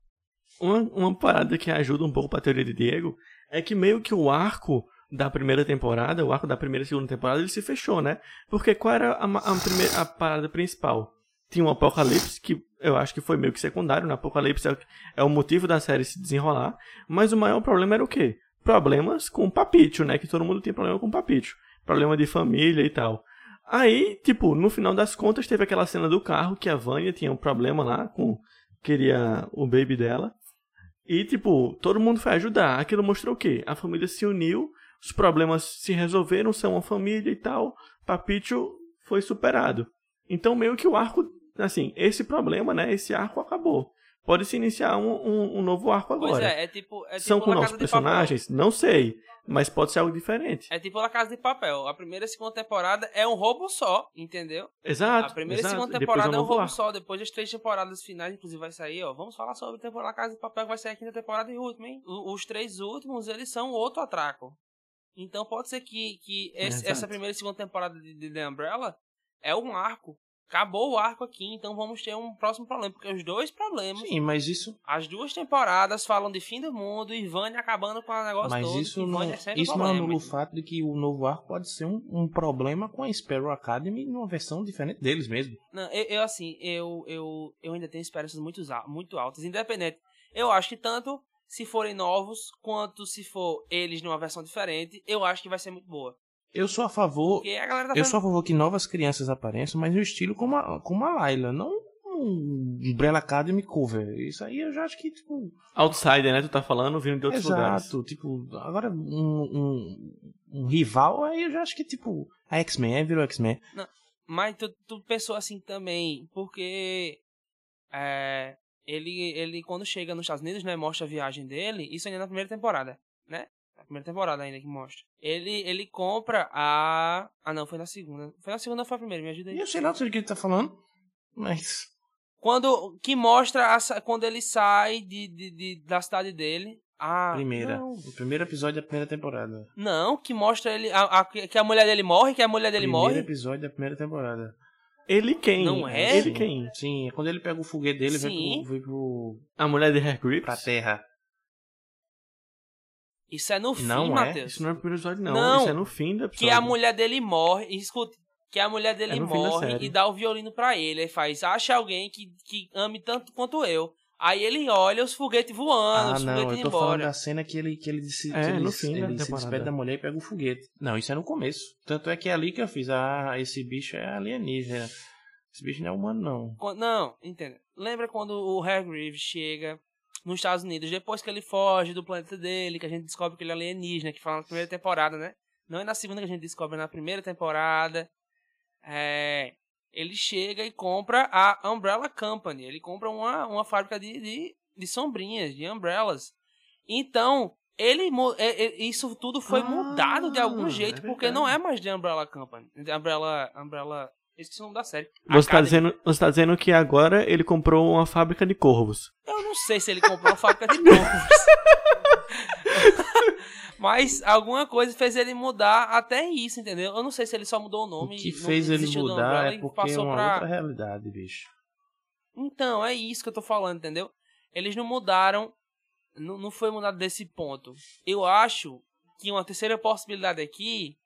Uma, uma parada que ajuda um pouco pra teoria de Diego é que meio que o arco da primeira temporada, o arco da primeira e segunda temporada, ele se fechou, né? Porque qual era a, a primeira, a parada principal? Tinha um apocalipse, que eu acho que foi meio que secundário, né? Apocalipse é, o- é o motivo da série se desenrolar, mas o maior problema era o quê? Problemas com Papito, né? Que todo mundo tinha problema com Papito. Problema de família e tal. Aí, tipo, no final das contas, teve aquela cena do carro que a Vânia tinha um problema lá com. Queria o baby dela. E, tipo, todo mundo foi ajudar. Aquilo mostrou o quê? A família se uniu, os problemas se resolveram, são uma família e tal. Papicho foi superado. Então, meio que o arco. Assim, esse problema, né? Esse arco acabou. Pode se iniciar um, um, um novo arco agora. Pois é, é tipo. É São tipo com novos personagens? Não sei. Mas pode ser algo diferente. É tipo La Casa de Papel. A primeira e segunda temporada é um roubo só, entendeu? Exato. A primeira exato. e segunda Depois temporada é um roubo só. Depois das três temporadas finais, inclusive, vai sair, ó. Vamos falar sobre a La Casa de Papel, que vai sair a quinta temporada e última, hein? Os três últimos, eles são outro atraco. Então pode ser que, que esse- Exato. essa primeira e segunda temporada de, de The Umbrella é um arco. Acabou o arco aqui, então vamos ter um próximo problema. Porque os dois problemas, Sim, mas isso, as duas temporadas falam de fim do mundo e Vânia acabando com o negócio mas todo. isso não, é isso não anula o fato de que o novo arco pode ser um, um problema com a Sparrow Academy numa versão diferente deles mesmo. Não, eu, eu, assim, eu, eu, eu ainda tenho esperanças muito, muito altas, independente. Eu acho que tanto se forem novos, quanto se for eles numa versão diferente, eu acho que vai ser muito boa. Eu sou a favor. Tá Eu sou a favor que novas crianças apareçam, mas no estilo como a, como a Layla, não um Umbrella Academy cover. Isso aí eu já acho que, tipo. Outsider, né? Tu tá falando, vindo de outros lugares. exato. Tipo, agora um, um, um rival, aí eu já acho que, tipo, a X-Men, aí virou X-Men. Mas tu, tu pensou assim também, porque é, ele, ele, quando chega nos Estados Unidos, né, mostra a viagem dele, isso ainda é na primeira temporada, né? Na primeira temporada ainda que mostra. Ele, ele compra a... Ah, não, foi na segunda. Foi na segunda ou foi a primeira? Me ajuda aí. Eu sei lá do que ele tá falando, mas. Quando que mostra a quando ele sai de, de, de- da cidade dele. Ah, Primeira. Não, O primeiro episódio da primeira temporada. não, que mostra ele a, a- que a mulher dele morre, que a mulher dele primeiro morre. episódio da primeira temporada. Ele quem? Não é? Ele Sim. quem? Sim, é quando ele pega o foguete dele e vem Sim. pro, vem pro, A mulher de Grips? pra terra. Isso é no fim, Não é? Matheus. Isso não é no primeiro episódio, não. Não. Isso é no fim do episódio. Que a mulher dele morre, escute, que a mulher dele É da morre e dá o violino pra ele. Aí faz, acha alguém que, que ame tanto quanto eu. Aí ele olha os foguetes voando, Ah, os não, foguetes eu tô falando embora. da cena que ele, que ele, se, É, que ele, no fim ele se despede da mulher e pega o foguete. Não, isso é no começo. Tanto é que é ali que eu fiz. Ah, esse bicho é alienígena. Esse bicho não é humano, não. Quando- Não, entenda. Lembra quando o Hargreaves chega nos Estados Unidos, depois que ele foge do planeta dele, que a gente descobre que ele é alienígena, que fala na primeira temporada, né? Não é na segunda que a gente descobre, é na primeira temporada. É, ele chega e compra a Umbrella Company. Ele compra uma, uma fábrica de, de, de sombrinhas, de umbrellas. Então, ele é- é- isso tudo foi Ah, mudado de algum é jeito, porque verdade. não é mais de Umbrella Company. De Umbrella. Umbrella. Esqueci o nome da série. Você tá, Academy. dizendo, você tá dizendo que agora ele comprou uma fábrica de corvos. Eu não sei se ele comprou uma fábrica de corvos. [laughs] Mas alguma coisa fez ele mudar até isso, entendeu? Eu não sei se ele só mudou o O nome. que não fez ele mudar é porque é uma pra- outra realidade, bicho. Então, é isso que eu tô falando, entendeu? Eles não mudaram. Não, não foi mudado desse ponto. Eu acho que uma terceira possibilidade aqui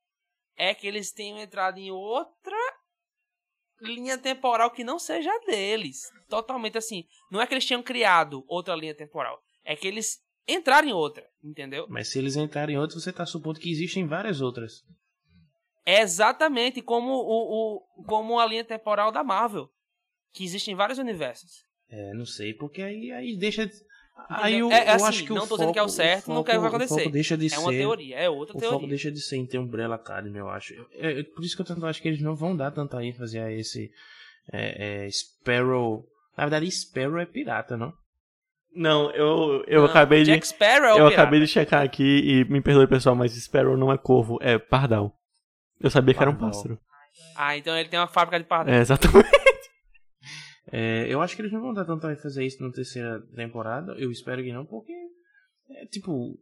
é que eles tenham entrado em outra linha temporal que não seja deles. Totalmente assim. Não é que eles tinham criado outra linha temporal. É que eles entraram em outra, entendeu? Mas se eles entrarem em outro, você tá supondo que existem várias outras. É exatamente como, o, o, como a linha temporal da Marvel. Que existem vários universos. É, não sei, porque aí, aí deixa. Aí eu, É, é eu assim, acho que não o tô dizendo que é o foco- certo, não quero que vai foco- O acontecer. foco deixa de É ser. uma teoria, é outra O teoria. foco deixa de ser em ter Umbrella Academy, eu acho. É, é por isso que eu tanto acho que eles não vão dar tanta ênfase a esse é, é, Sparrow. Na verdade, Sparrow é pirata, não? Não, eu, eu Não, acabei de. Jack Sparrow é o Eu pirata. acabei de checar aqui e me perdoe pessoal, mas Sparrow não é corvo, é pardal. Eu sabia que era um Pardal. pássaro. Ah, então ele tem uma fábrica de pardal. É, exatamente. [laughs] É, eu acho que eles não vão dar tanta ênfase a isso na terceira temporada. Eu espero que não, porque. É, tipo.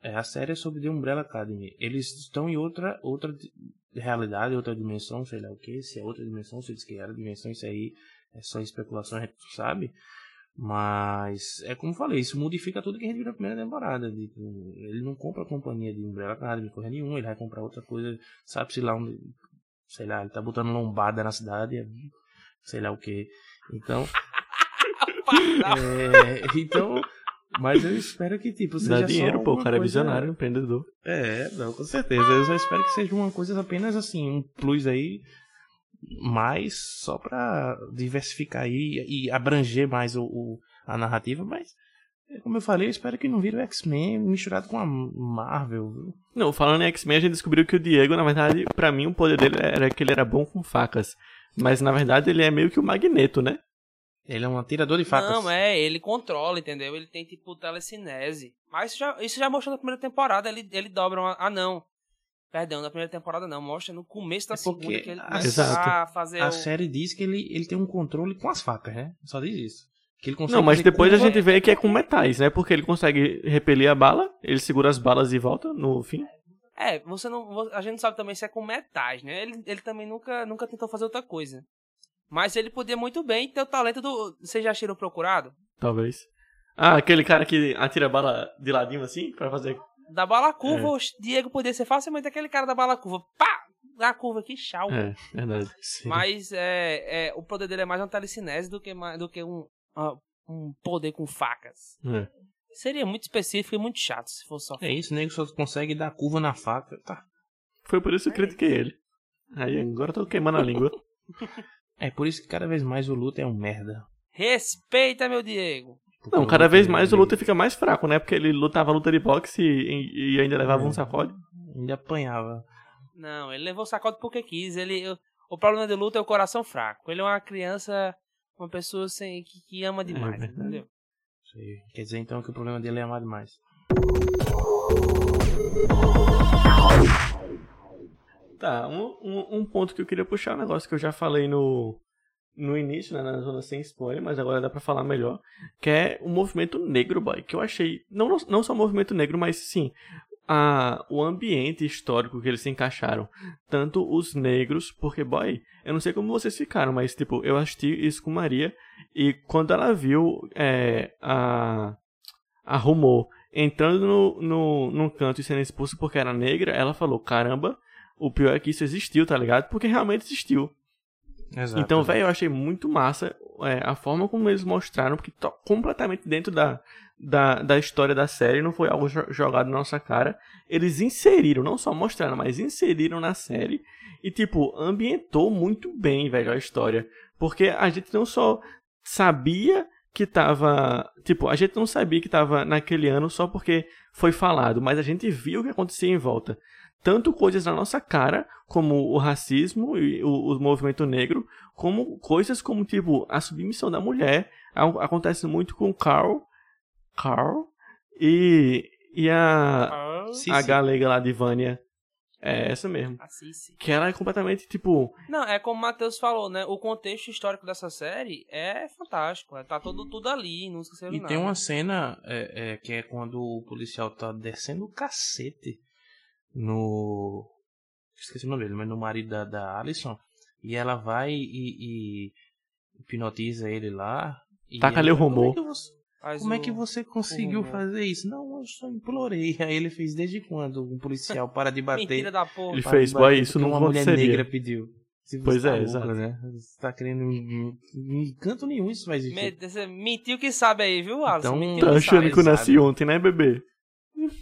É, a série é sobre The Umbrella Academy. Eles estão em outra, outra realidade, outra dimensão, sei lá o que. Se é outra dimensão, se eles que era dimensão, isso aí é só especulação, a [laughs] gente sabe. Mas é como eu falei, isso modifica tudo que a gente viu na primeira temporada. Tipo, ele não compra a companhia de Umbrella Academy, coisa nenhuma, ele vai comprar outra coisa, sabe-se lá onde. Sei lá, ele tá botando lombada na cidade, é- sei lá o que. Então. É, então, mas eu espero que, tipo, seja Dá dinheiro, só pô, o cara é visionário, empreendedor. É, não, com certeza. Eu só espero que seja uma coisa apenas assim, um plus aí, mais só pra diversificar aí e abranger mais o, o- a narrativa, mas, é, como eu falei, eu espero que não vire o X-Men misturado com a Marvel, viu? Não, falando em X-Men, a gente descobriu que o Diego, na verdade, pra mim, o poder dele era que ele era bom com facas. Mas, na verdade, ele é meio que o Magneto, né? Ele é um atirador de facas. Não, é, ele controla, entendeu? Ele tem tipo telecinese. Mas isso já, isso já mostrou na primeira temporada. Ele, ele dobra uma. Ah, não. Perdão, na primeira temporada não. Mostra no começo da É porque segunda que ele a- Exato. a fazer. A o- série diz que ele, ele tem um controle com as facas, né? Só diz isso. Que ele consegue Não, mas depois a gente vê que é com metais, né? Porque ele consegue repelir a bala, ele segura as balas e volta no fim. É, você não. A gente não sabe também se é com metais, né? Ele, ele também nunca, nunca tentou fazer outra coisa. Mas ele podia muito bem ter o talento do. Vocês já acharam procurado? Talvez. Ah, aquele cara que atira a bala de ladinho assim, pra fazer. Da bala É. curva, o Diego podia ser facilmente aquele cara da bala curva. Pá! Na curva aqui, tchau. É, verdade. Sim. Mas é, é, o poder dele é mais uma telecinese do que, do que um, ah, um poder com facas. É. Seria muito específico e muito chato se fosse só É isso, o nego só consegue dar curva na faca. Tá. Foi por isso que eu critiquei ele. Aí agora eu tô queimando a língua. [laughs] É por isso que cada vez mais o Luta é um merda. Respeita, meu Diego. Não, cada vez mais o Luta fica mais fraco, né? Porque ele lutava luta de boxe e, e ainda levava É. um sacode. Ainda apanhava. Não, ele levou sacode porque quis. Ele, o, o problema de luta é o coração fraco. Ele é uma criança, uma pessoa sem, que, que ama demais, verdade. entendeu? Isso aí. Quer dizer então que o problema dele é amar demais. Tá, um, um, um ponto que eu queria puxar, um negócio que eu já falei no, no início, né, na zona sem spoiler, mas agora dá pra falar melhor, que é o movimento negro, boy, que eu achei, não, não só o movimento negro, mas sim, a, o ambiente histórico que eles se encaixaram. Tanto os negros, porque, boy, eu não sei como vocês ficaram, mas, tipo, eu assisti isso com Maria, e quando ela viu é, a, a Rumor entrando no, no, num canto e sendo expulsa porque era negra, ela falou, caramba, o pior é que isso existiu, tá ligado? Porque realmente existiu. Exato. Então, velho, eu achei muito massa é, a forma como eles mostraram, porque tá completamente dentro da, da, da história da série, não foi algo jo- jogado na nossa cara. Eles inseriram, não só mostraram, mas inseriram na série e, tipo, ambientou muito bem, velho, a história. Porque a gente não só sabia que tava. Tipo, a gente não sabia que tava naquele ano só porque foi falado, mas a gente viu o que acontecia em volta. Tanto coisas na nossa cara, como o racismo e o, o movimento negro, como coisas como, tipo, a submissão da mulher. A- Acontece muito com Carl. Carl. E, e a, Ah, Sim, a sim. galega lá de Vânia. É essa mesmo. assim, sim. Que ela é completamente, tipo. Não, é como o Matheus falou, né? O contexto histórico dessa série é fantástico. é, Tá todo, tudo ali, não esqueceram E nada. tem uma cena é, é, que é quando o policial tá descendo o cacete no. Esqueci o nome dele, mas no marido da, da Alison. E ela vai e, e hipnotiza ele lá. E Taca-lhe ele o Como é rumor." que você, Faz como é o- que você conseguiu fazer isso? Não, eu só implorei. [laughs] Aí ele fez desde quando um policial para de bater. Mentira da porra. Ele fez, boy, isso não uma mulher aconteceria. negra pediu. Pois tá é, exato. Né? Você tá querendo. Em canto nenhum isso vai existir. Mentiu que sabe aí, viu, Alisson? Então- mentiu Tá que achando sabe. que eu nasci sabe? ontem, né, bebê?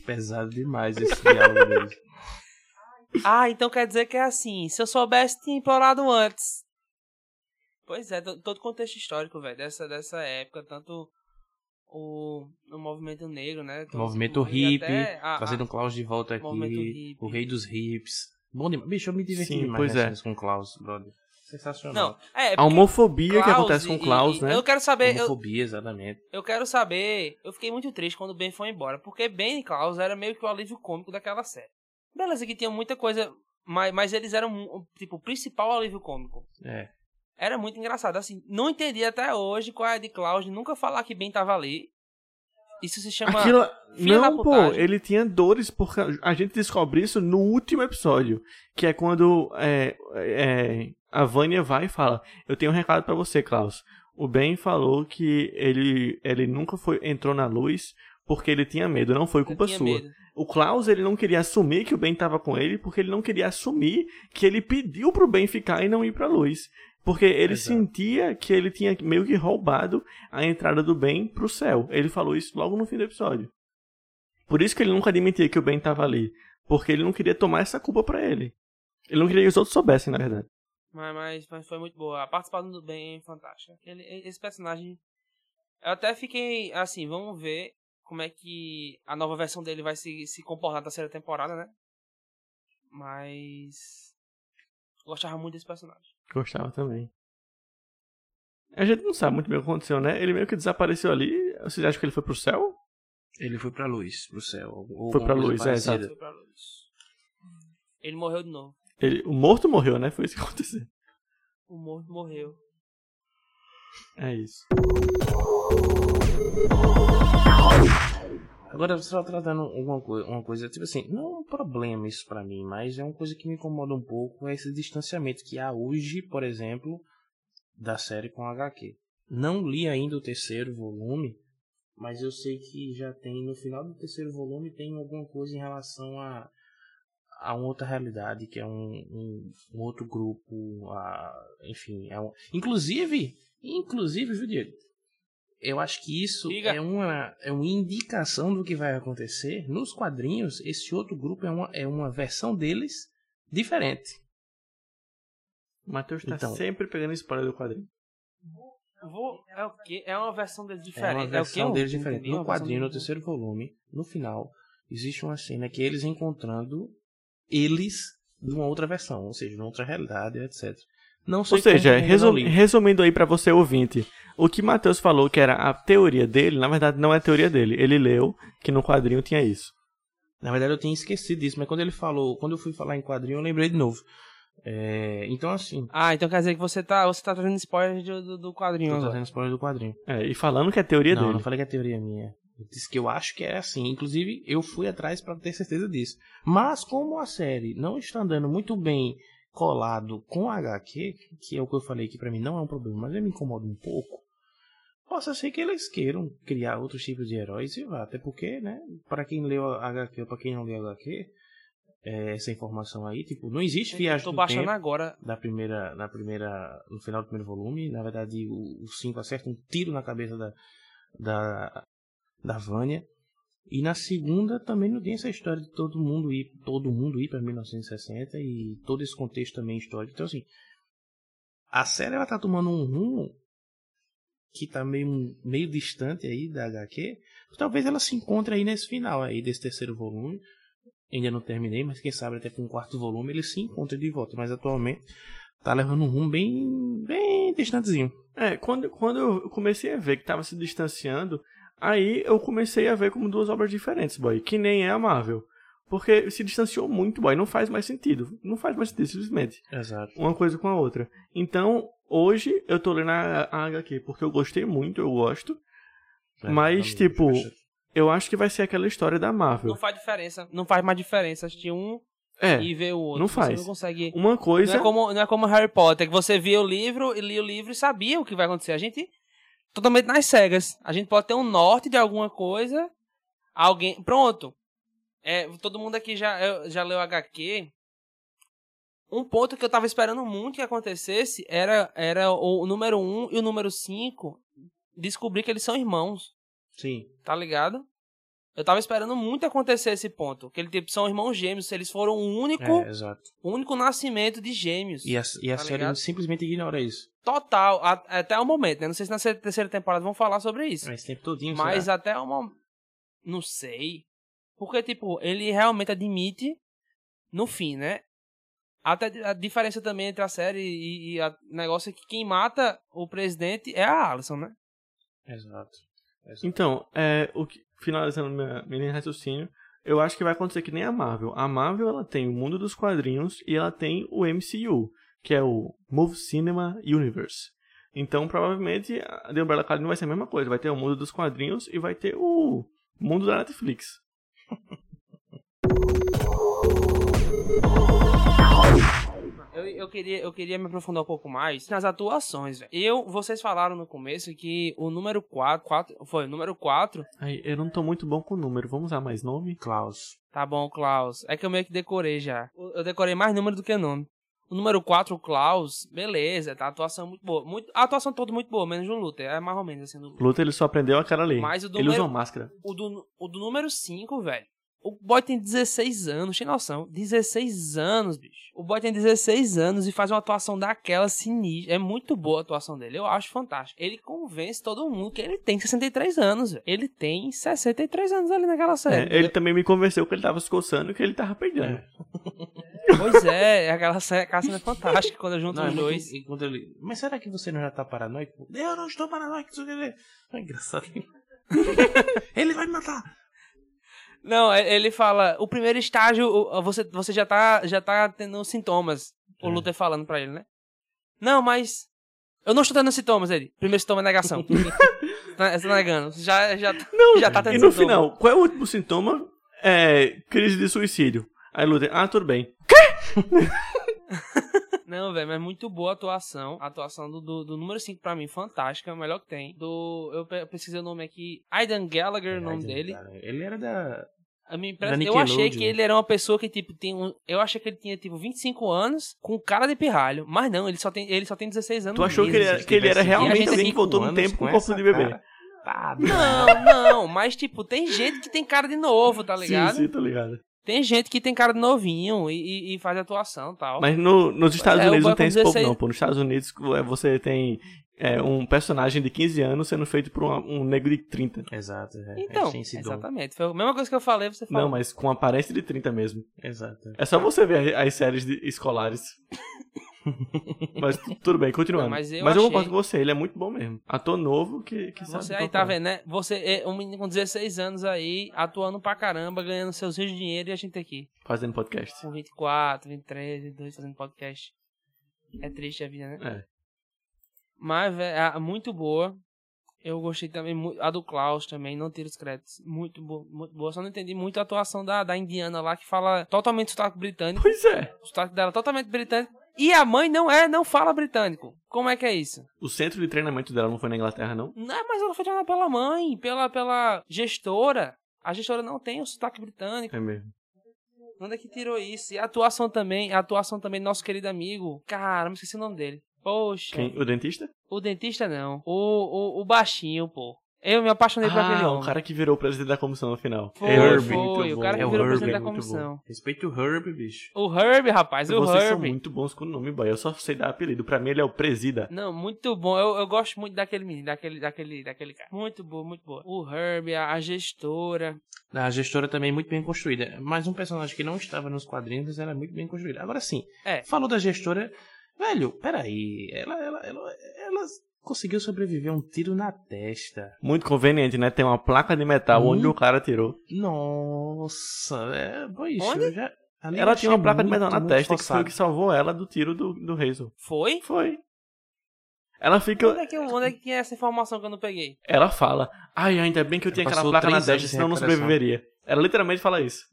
Pesado demais esse diálogo dele. [laughs] Ah, então quer dizer que é assim. Se eu soubesse, tinha implorado antes. Pois é, to- todo contexto histórico, velho, dessa, dessa época, tanto o, o movimento negro, né? O movimento hippie, até a- trazendo a- o Klaus de volta aqui. O rei dos hips. Bom demais. Bicho, eu me diverti Sim, demais pois é. com o Klaus, brother. Sensacional. Não, é. A porque homofobia que Klaus acontece com o Klaus, e- né? Eu quero saber. Eu, Homofobia, exatamente. eu quero saber. Eu fiquei muito triste quando o Ben foi embora. Porque Ben e Klaus era meio que o alívio cômico daquela série. Beleza, que tinha muita coisa. Mas, mas eles eram, tipo, o principal alívio cômico. É. Era muito engraçado. Assim, não entendi até hoje qual é a de Klaus de nunca falar que Ben tava ali. Isso se chama. Aquilo. Não, pô, ele tinha dores porque a gente descobre isso no último episódio. Que é quando é, é, a Vânia vai e fala: Eu tenho um recado pra você, Klaus. O Ben falou que ele, ele nunca foi, entrou na luz porque ele tinha medo, não foi culpa sua. medo. O Klaus, ele não queria assumir que o Ben tava com ele, porque ele não queria assumir que ele pediu pro Ben ficar e não ir pra luz. Porque ele Exato. sentia que ele tinha meio que roubado a entrada do Ben pro céu. Ele falou isso logo no fim do episódio. Por isso que ele nunca admitia que o Ben tava ali. Porque ele não queria tomar essa culpa pra ele. Ele não queria que os outros soubessem, na verdade. Mas, mas, mas foi muito boa. A participação do Ben é fantástica. Ele, esse personagem. Eu até fiquei assim, vamos ver como é que a nova versão dele vai se, se comportar na terceira temporada, né? Mas. Gostava muito desse personagem. Gostava também. A gente não sabe muito bem o que aconteceu, né? Ele meio que desapareceu ali. Vocês acham que ele foi pro céu? Ele foi pra luz, pro céu. ou Foi alguma pra luz, é, parecida. exato. Foi pra luz. Ele morreu de novo. Ele, o morto morreu, né? Foi isso que aconteceu. O morto morreu. É isso. Agora, só tratando uma, uma coisa, tipo assim, não é um problema isso pra mim, mas é uma coisa que me incomoda um pouco, é esse distanciamento que há hoje, por exemplo, da série com HQ. Não li ainda o terceiro volume, mas eu sei que já tem, no final do terceiro volume, tem alguma coisa em relação a, a uma outra realidade, que é um, um, um outro grupo, a, enfim, é um, inclusive, inclusive, viu, Diego? Eu acho que isso é uma, é uma indicação do que vai acontecer. Nos quadrinhos, esse outro grupo é uma, é uma versão deles diferente. O Matheus tá Então. sempre pegando spoiler do quadrinho. Vou, é o quê? É uma versão dele É diferente. uma É, o versão quê? deles diferente. No uma quadrinho, no terceiro volume, no final, existe uma cena que eles encontrando eles numa outra versão, ou seja, numa outra realidade, etc. Não sei Ou seja, não resum- resumindo aí pra você ouvinte, o que Matheus falou que era a teoria dele, na verdade não é a teoria dele. Ele leu que no quadrinho tinha isso. Na verdade, eu tinha esquecido disso, mas quando ele falou, quando eu fui falar em quadrinho, eu lembrei de novo. É, então, assim, Ah, então quer dizer que você tá, você tá trazendo spoiler do, do, do quadrinho tô trazendo spoiler do quadrinho. É, e falando que é a teoria não, dele. não falei que a teoria é minha. Eu disse que eu acho que é assim. Inclusive, eu fui atrás pra ter certeza disso. Mas como a série não está andando muito bem colado com a HQ, que é o que eu falei que pra mim não é um problema, mas me incomoda um pouco. Possa ser que eles queiram criar outros tipos de heróis e vá. Até porque, né, para quem leu a HQ ou pra quem não leu HQ, é, essa informação aí. Tipo, não existe viagem tô no tempo agora. na primeira, na primeira, no final do primeiro volume. Na verdade, o 5 acerta um tiro na cabeça da, da, da Vânia. E na segunda também não tem essa história de todo mundo ir, todo mundo ir para 1960 e todo esse contexto também histórico. Então assim, a série ela tá tomando um rumo que tá meio, meio distante aí da HQ. Talvez ela se encontre aí nesse final aí desse terceiro volume. Ainda não terminei, mas quem sabe até com um quarto volume ele se encontra de volta. Mas atualmente tá levando um rumo bem, bem distantezinho. É, quando, quando eu comecei a ver que tava se distanciando, aí eu comecei a ver como duas obras diferentes, boy. Que nem é a Marvel. Porque se distanciou muito, boy. Não faz mais sentido. Não faz mais sentido, simplesmente. Exato. Uma coisa com a outra. Então, hoje eu tô lendo a, a HQ porque eu gostei muito, eu gosto. Mas, tipo, Eu acho que vai ser aquela história da Não Marvel. faz diferença. Não faz mais diferença assistir um É, e ver o outro. não Você faz. não consegue. uma coisa... Não é, como, não é como Harry Potter, que você via o livro e lia o livro e sabia o que vai acontecer. A gente totalmente nas cegas. A gente pode ter um norte de alguma coisa. Alguém. Pronto. É, todo mundo aqui já, já leu HQ. Um ponto que eu tava esperando muito que acontecesse era, era o número 1 e o número 5 descobrir que eles são irmãos. Sim. Tá ligado? Eu tava esperando muito acontecer esse ponto. Que eles tipo, são irmãos gêmeos. Eles foram o único, É, exato. o único nascimento de gêmeos. E a, e a Tá série simplesmente ignora isso. Total, a- até o momento, né? Não sei se na terceira temporada vão falar sobre isso. Esse tempo todinho, mas será? até o momento. Não sei. Porque, tipo, ele realmente admite no fim, né? Até a diferença também entre a série e, e o negócio é que quem mata o presidente é a Alison, né? Exato. Exato. Então, é, o que, finalizando minha, minha raciocínio, eu acho que vai acontecer que nem a Marvel. A Marvel ela tem o mundo dos quadrinhos e ela tem o MCU, que é o Move Cinema Universe. Então, provavelmente, a The Umbrella Academy vai ser a mesma coisa. Vai ter o mundo dos quadrinhos e vai ter o mundo da Netflix. [laughs] Eu, eu, queria, eu queria me aprofundar um pouco mais nas atuações, velho. Eu, vocês falaram no começo que o número 4, 4 foi o número 4. Aí, eu não tô muito bom com o número. Vamos usar mais nome? Klaus. Tá bom, Klaus. É que eu meio que decorei já. Eu decorei mais número do que nome. O número 4, o Klaus, beleza, tá? A atuação muito boa. Muito, a atuação toda muito boa, menos o Luther. É mais ou menos assim. Do, Luta, ele só aprendeu a cara ali. Mas o do ele número- usa uma máscara. o, do, o do número 5, velho. O boy tem 16 anos, tem noção? 16 anos, bicho. O boy tem 16 anos e faz uma atuação daquela sinistra. É muito boa a atuação dele, eu acho fantástico. Ele convence todo mundo que ele tem 63 anos, velho. Ele tem 63 anos ali naquela série. É, ele também me convenceu que ele tava se coçando e que ele tava peidando. [laughs] Pois é, aquela cena, aquela cena é fantástica quando Não, é os muito- dois. enquanto ele... Mas será que você não já tá paranoico? Eu não estou paranoico. isso É engraçado. [laughs] ele vai me matar. Não, é- ele fala, o primeiro estágio, você, você já tá, já tá tendo sintomas. O É. Luther falando pra ele, né? Não, mas eu não estou tendo sintomas, ele. Primeiro sintoma é negação. [laughs] tá, você tá negando. Você Já, já, tá- já tá tendo E no sintoma. final, qual é o último sintoma? É crise de suicídio. Aí Luther, ah, tudo bem. [laughs] Não, velho, mas muito boa a atuação. A atuação do, do, do número 5 pra mim, fantástica, a melhor que tem. Do, eu pesquisei o nome aqui, Aidan Gallagher, o nome dele. Cara, Ele era da... A minha Da impressão, eu achei que ele era uma pessoa que, tipo, tem um. Eu achei que ele tinha, tipo, 25 anos, com cara de pirralho. Mas não, ele só tem, ele só tem 16 anos. Tu achou que ele mesmo. era, que ele era realmente 25 alguém que voltou no tempo com corpo de bebê? cara. Tá, Não, não, mas, tipo, tem gente que tem cara de novo, tá ligado? Sim, sim, tô ligado. Tem gente que tem cara de novinho e, e- e faz atuação e tal. Mas no- nos Estados É, Unidos não tem esse povo 16 não, pô. Nos Estados Unidos é, você tem é, um personagem de 15 anos sendo feito por uma- um negro de 30. Exato. É, então, dom. exatamente. Foi a mesma coisa que eu falei, você falou. Não, mas com aparência de 30 mesmo. Exato. É só você ver as, as séries de- escolares. [laughs] [laughs] mas tu- tudo bem, continuando. Não, mas eu eu achei- concordo com você, ele é muito bom mesmo. Ator novo que, que sabe Você aí tá vendo, né? Você é um menino com 16 anos aí, atuando pra caramba, ganhando seus rios de dinheiro e a gente aqui. Fazendo podcast. Com 24, 23, 22 fazendo podcast. É triste a vida, né? É. Mas, velho, muito boa. Eu gostei também. A do Klaus também, não tira os créditos. Muito boa, muito boa. Só não entendi muito a atuação da, da indiana lá, que fala totalmente sotaque britânico. Pois é. O sotaque dela é totalmente britânico. E a mãe não é, não fala britânico. Como é que é isso? O centro de treinamento dela não foi na Inglaterra, não? Não, mas ela foi treinada pela mãe, pela, pela gestora. A gestora não tem o sotaque britânico. É mesmo. Onde é que tirou isso? E a atuação também, a atuação também do nosso querido amigo. Cara, não esqueci o nome dele. Poxa. Quem? O dentista? O dentista não. O, o, o baixinho, pô. Eu me apaixonei por aquele Ah, homem. o cara que virou o presidente da comissão no final. Foi, Herbie, foi. muito O bom. cara que É o virou Herbie, presidente é da bom. comissão. Respeita o Herb, bicho. O Herbie, rapaz, o Vocês são muito bons com o nome, boy. Eu só sei dar apelido. Pra mim, ele é o presida. Não, muito bom. Eu, eu gosto muito daquele menino, daquele, daquele, daquele cara. Muito bom, muito bom. O Herbie, a, a gestora. A gestora também é muito bem construída. Mas um personagem que não estava nos quadrinhos, mas é muito bem construída. Agora sim, É. falou da gestora. Velho, peraí. Ela, ela, ela, ela conseguiu sobreviver a um tiro na testa. Muito conveniente, né? Tem uma placa de metal onde o cara tirou. Nossa, é. Pois, Onde? eu já. Ela tinha uma placa de muito, metal na testa que foi o que salvou ela do tiro do, do Hazel. Foi? Foi. Ela fica. Onde é, que, onde é que tinha essa informação que eu não peguei? Ela fala. Ai, ainda bem que eu tinha aquela placa na testa, senão eu não sobreviveria. Ela literalmente fala isso.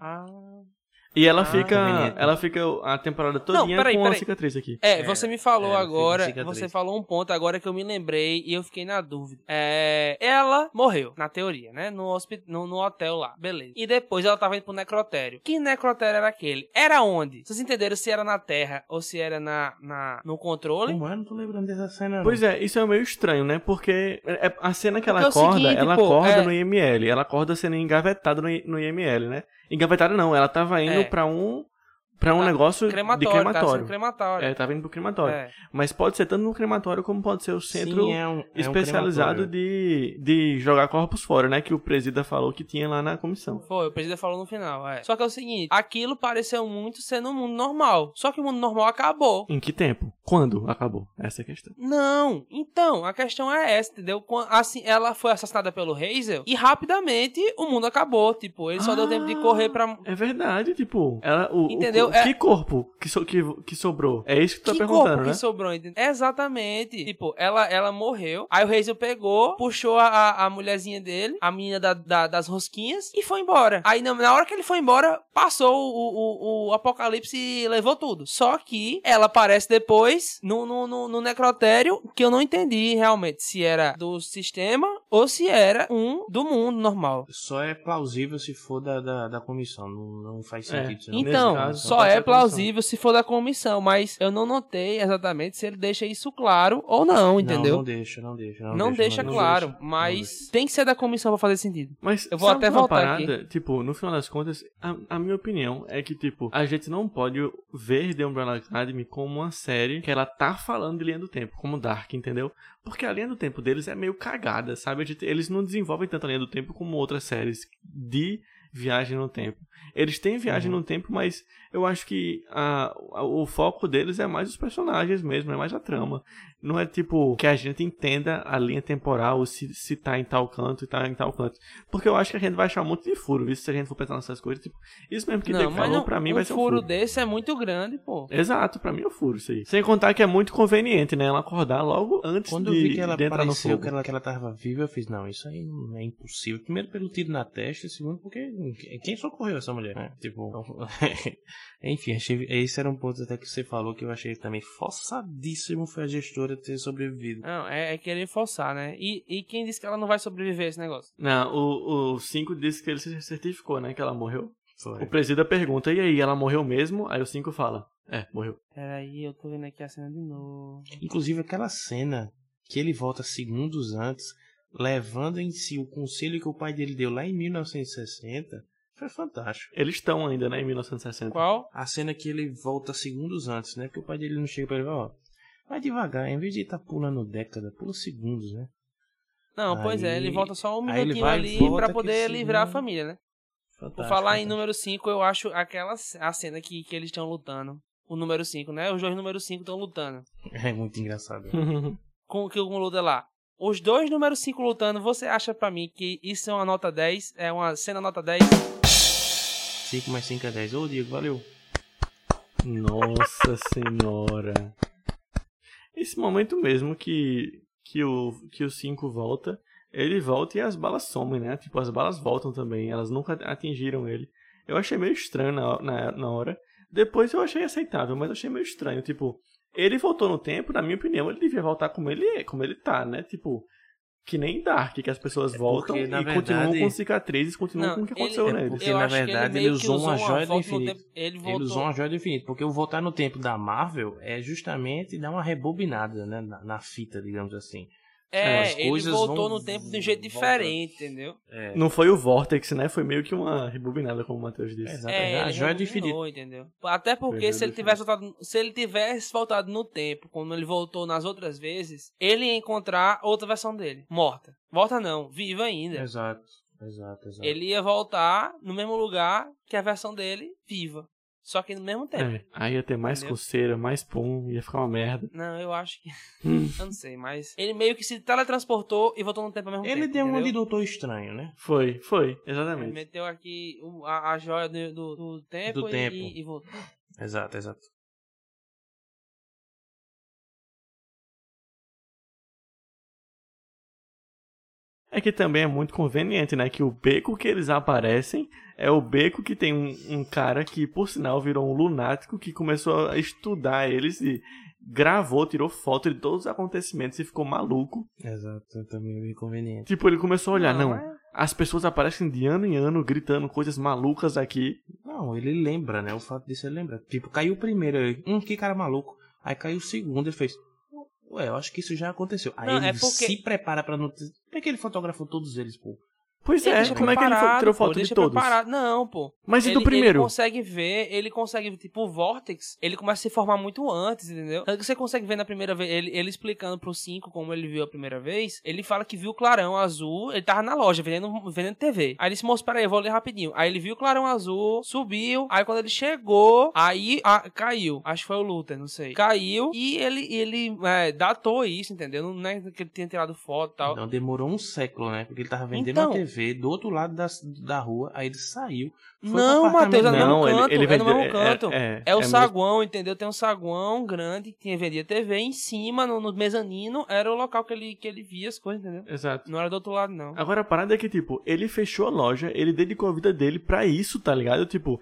Ah. E ela Ah, fica. conveniente. Ela fica a temporada todinha peraí, com uma peraí. cicatriz aqui. É, É, você me falou é, agora, você falou um ponto agora que eu me lembrei e eu fiquei na dúvida. É, ela morreu, na teoria, né? No, hospi- no, no hotel lá, beleza. E depois ela tava indo pro necrotério. Que necrotério era aquele? Era onde? Vocês entenderam se era na Terra ou se era na, na, no controle? Como é? Não tô lembrando dessa cena. não. Pois é, isso é meio estranho, né? Porque é- é- a cena que ela Porque é acorda, seguinte, ela pô, acorda é- no IML. Ela acorda sendo engavetada no, no IML, né? Engavetada não, ela tava indo É. pra um. Pra um Ah, negócio Crematório, de Tá crematório. sendo crematório. É, tava indo pro crematório. É. Mas pode ser tanto no crematório como pode ser o centro Sim, é um, é um especializado crematório. de, de jogar corpos fora, né? Que o presida falou que tinha lá na comissão. Foi, o presidente falou no final, é. Só que é o seguinte, aquilo pareceu muito ser no mundo normal. Só que o mundo normal acabou. Em que tempo? Quando acabou? Essa é a questão. Não, então, a questão é essa, entendeu? Assim, ela foi assassinada pelo Hazel e rapidamente o mundo acabou. Tipo, ele só deu tempo de correr pra. É verdade, tipo, ela, o, o- Entendeu? É- que corpo que, so- que, que sobrou? É isso que tu tá que perguntando, corpo né? que sobrou, entendeu? Exatamente. Tipo, ela, ela morreu. Aí o Hazel pegou, puxou a, a, a mulherzinha dele, a menina da, da- das rosquinhas, e foi embora. Aí na, na hora que ele foi embora, passou o, o, o apocalipse e levou tudo. Só que ela aparece depois no, no, no, no necrotério, que eu não entendi realmente se era do sistema ou se era um do mundo normal. Só é plausível se for da, da, da comissão. Não, não faz É. sentido. senão- Então, caso, só ser é plausível se for da comissão, mas eu não notei exatamente se ele deixa isso claro ou não, entendeu? Não, não deixa, não deixa. Não, Não deixa, não claro, deixa. mas tem que ser da comissão pra fazer sentido. Mas Eu vou até uma voltar parada, tipo, no final das contas, a, a minha opinião é que, tipo, a gente não pode ver The Umbrella Academy como uma série que ela tá falando de linha do tempo, como Dark, entendeu? Porque a linha do tempo deles é meio cagada, sabe? Eles não desenvolvem tanto a linha do tempo como outras séries de viagem no tempo. Eles têm viagem Uhum. no tempo, mas eu acho que a, a- o foco deles é mais os personagens mesmo, é mais a trama. Não é tipo que a gente entenda a linha temporal, se, se tá em tal canto e tá em tal canto. Porque eu acho que a gente vai achar um monte de furo, viu? Se a gente for pensar nessas coisas. Tipo, isso mesmo que não, Diego falou, não, pra mim um vai ser um furo furo. desse é muito grande, pô. Exato, pra mim é um furo isso aí. Sem contar que é muito conveniente, né? Ela acordar logo antes Quando de, eu vi que ela apareceu, que ela, que ela tava viva, eu fiz, não, isso aí é impossível. Primeiro pelo tiro na testa, segundo porque quem socorreu essa mulher? É, tipo, [laughs] [laughs] enfim, achei, esse era um ponto até que você falou que eu achei também forçadíssimo foi a gestora ter sobrevivido. Não, é, é querer forçar, né? E, e quem disse que ela não vai sobreviver a esse negócio? Não, o 5 disse que ele se certificou, né? Que ela morreu. Foi. O presida pergunta, e aí, ela morreu mesmo? Aí o 5 fala, é, morreu. Peraí, eu tô vendo aqui a cena de novo. Inclusive aquela cena que ele volta segundos antes, levando em si o conselho que o pai dele deu lá em 1960, foi fantástico. Eles estão ainda, né, em 1960. Qual? A cena que ele volta segundos antes, né? Porque o pai dele não chega pra ele, ó, vai devagar, em vez de estar pulando década, pula segundos, né? Não, pois é, Aí- ele volta só um aí minutinho vai e ali pra poder livrar a segundo- família, né? Por Fantástico, falar em fantástico. número 5, eu acho aquela a cena que, que eles estão lutando. O número 5, né? Os dois números 5 estão lutando. [laughs] É muito engraçado. Com que um luta lá. Os dois números 5 lutando, você acha pra mim que isso é uma nota 10? É uma cena nota 10? 5 mais 5 é 10. Ô, Diego, valeu. Nossa senhora. Esse momento mesmo que, que o 5 que o cinco volta, ele volta e as balas somem, né? Tipo, as balas voltam também, elas nunca atingiram ele. Eu achei meio estranho na, na, na hora. Depois eu achei aceitável, mas eu achei meio estranho. Tipo, ele voltou no tempo, na minha opinião, ele devia voltar como ele é, como ele tá, né? Tipo, Que nem Dark, que as pessoas voltam porque, e na continuam verdade- com cicatrizes, continuam Não, com o que ele- aconteceu é porque- eu na verdade, ele que usou uma joia do infinito. tempo- Ele Ele usou uma joia do infinito, porque o voltar no tempo da Marvel é justamente dar uma rebobinada, né, na, na fita, digamos assim. É, As ele voltou vão- no tempo de um jeito diferente, entendeu? É, Não foi o Vortex, né? Foi meio que uma rebobinada, como o Matheus disse. Exato. É, a ele joia do rebobinou, entendeu? Até porque Joia se ele tivesse voltado, se ele tivesse voltado no tempo, como ele voltou nas outras vezes, ele ia encontrar outra versão dele, morta. Volta não, viva ainda. Exato, exato, exato. Ele ia voltar no mesmo lugar que a versão dele viva. Só que no mesmo tempo. É, aí ia ter mais Entendeu? coceira, mais pum, ia ficar uma merda. Não, eu acho que. [laughs] Hum. [laughs] Eu não sei, mas. Ele meio que se teletransportou e voltou no tempo ao mesmo Ele tempo. deu uma de entendeu? Doutor Estranho, né? Foi, foi, Ele exatamente. meteu aqui o- a, a joia do, do, do tempo, Do e, tempo. E, e voltou. Exato, exato. É que também é muito conveniente, né? Que o beco que eles aparecem é o beco que tem um, um cara que, por sinal, virou um lunático que começou a estudar eles e gravou, tirou foto de todos os acontecimentos e ficou maluco. Exato, também é bem conveniente. Tipo, ele começou a olhar, não, é- as pessoas aparecem de ano em ano gritando coisas malucas aqui. Não, ele lembra, né? O fato disso ele lembra. Tipo, caiu o primeiro, ele, hum, que cara maluco. Aí caiu o segundo, ele fez, ué, eu acho que isso já aconteceu. Aí Não, ele é porque- se prepara pra notícia. Por que ele fotografou todos eles, pô? Pois Ele é, como é que ele tirou pô, foto de deixa todos? preparado. Não, pô. Mas e ele, do primeiro? Ele consegue ver, ele consegue, tipo, o Vortex, ele começa a se formar muito antes, entendeu? Tanto que você consegue ver na primeira vez, ele, ele explicando pro 5 como ele viu a primeira vez, ele fala que viu o clarão azul, ele tava na loja vendendo, vendendo TV. Aí ele disse, moço, peraí, eu vou ler rapidinho. Aí ele viu o clarão azul, subiu, aí quando ele chegou, aí ah, caiu. Acho que foi o Luther, não sei. Caiu e ele, ele é, datou isso, entendeu? Não é que ele tinha tirado foto e tal. Não, demorou um século, né? Porque ele tava vendendo Então- uma TV do outro lado da, da rua, aí ele saiu. Não, Matheus, é no apartamento mesmo Não, ele- canto, ele é no mesmo é- canto. é- É o é mesmo- saguão, entendeu? Tem um saguão grande que tinha vendia TV em cima, no, no mezanino, era o local que ele, que ele via as coisas, entendeu? Exato. Não era do outro lado, não. Agora a parada é que, tipo, ele fechou a loja, ele dedicou a vida dele pra isso, tá ligado? Tipo,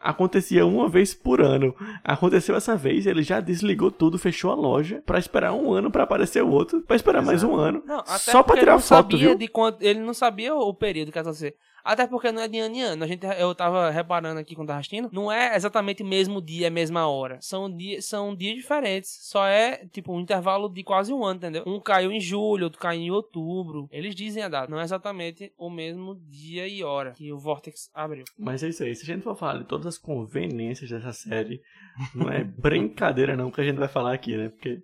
acontecia uma vez por ano. Aconteceu essa vez, ele já desligou tudo, fechou a loja pra esperar um ano pra aparecer o outro, pra esperar mais um ano. Não, Só pra porque tirar foto, sabia viu? de quanto, ele não sabia o período que ia acontecer. Até porque não é de ano em ano. A gente, eu tava reparando aqui quando tava assistindo, não é exatamente o mesmo dia, a mesma hora. São, dia, são dias diferentes. Só é, tipo, um intervalo de quase um ano, entendeu? Um caiu em julho, outro caiu em outubro. Eles dizem a data. Não é exatamente o mesmo dia e hora que o Vortex abriu. Mas é isso aí. Se a gente for falar de todas as conveniências dessa série, não é brincadeira não que a gente vai falar aqui, né? Porque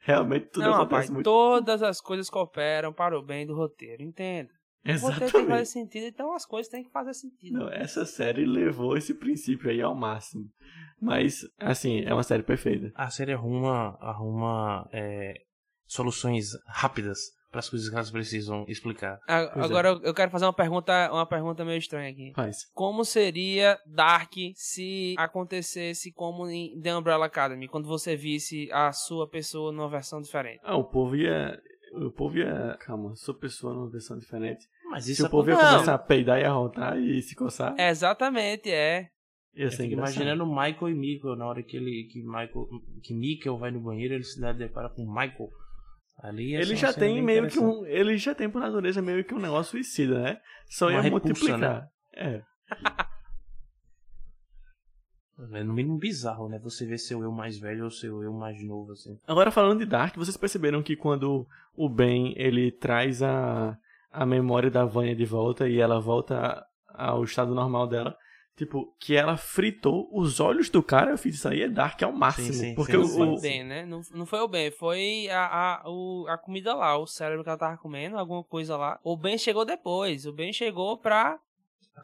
realmente tudo não, acontece rapaz, muito. todas as coisas cooperam para o bem do roteiro, entenda. O roteiro tem que fazer Exatamente. sentido, então as coisas têm que fazer sentido. Não, essa série levou esse princípio aí ao máximo. Mas, assim, é uma série perfeita. A série arruma, arruma é, soluções rápidas para as coisas que elas precisam explicar. É. Agora eu- eu quero fazer uma pergunta, uma pergunta meio estranha aqui. Faz. Como seria Dark se acontecesse como em The Umbrella Academy, quando você visse a sua pessoa numa versão diferente? Ah, o povo ia. O povo ia. Calma, sou pessoa numa versão diferente. Mas Se isso o povo ia Não. começar a peidar e arrotar e se coçar, Exatamente, é. ia Eu ser fico engraçado. imaginando Michael e Mikkel na hora que ele que Michael que Mikkel vai no banheiro ele se dá depara com Michael ali Ele já tem meio que um. Ele já tem por natureza meio que um negócio suicida, né? Só Uma ia repulsa, multiplicar. É. [laughs] É no mínimo bizarro, né? Você vê seu eu mais velho ou seu eu mais novo, assim. Agora falando de Dark, vocês perceberam que quando o Ben ele traz a, a memória da Vanya de volta e ela volta ao estado normal dela, tipo, que ela fritou os olhos do cara, eu fiz isso aí é Dark ao máximo. sim, porque sim, o, sim. Foi o- bem, né? Não, não foi o bem, foi a, a, o, a comida lá, o cérebro que ela tava comendo, alguma coisa lá. O bem chegou depois, o bem chegou pra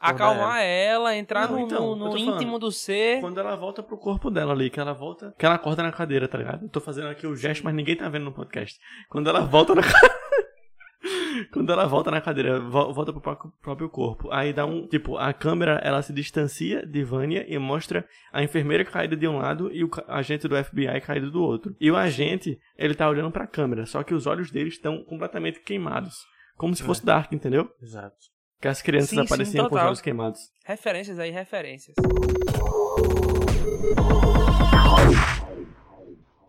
acalmar ela, entrar Não, no, então, no- tô falando. íntimo do ser. quando ela volta pro corpo dela ali, que ela volta, que ela acorda na cadeira, tá ligado? Eu tô fazendo aqui o gesto, mas ninguém tá vendo no podcast. Quando ela volta na [laughs] Quando ela volta na cadeira, vo- volta pro pró- próprio corpo. Aí dá um. Tipo, a câmera ela se distancia de Vânia e mostra a enfermeira caída de um lado e o agente do FBI caído do outro. E o agente, ele tá olhando pra câmera, só que os olhos dele estão completamente queimados. Como se fosse Dark, entendeu? Exato. Que as crianças Sim, sim, apareciam com os olhos queimados. Referências aí, referências.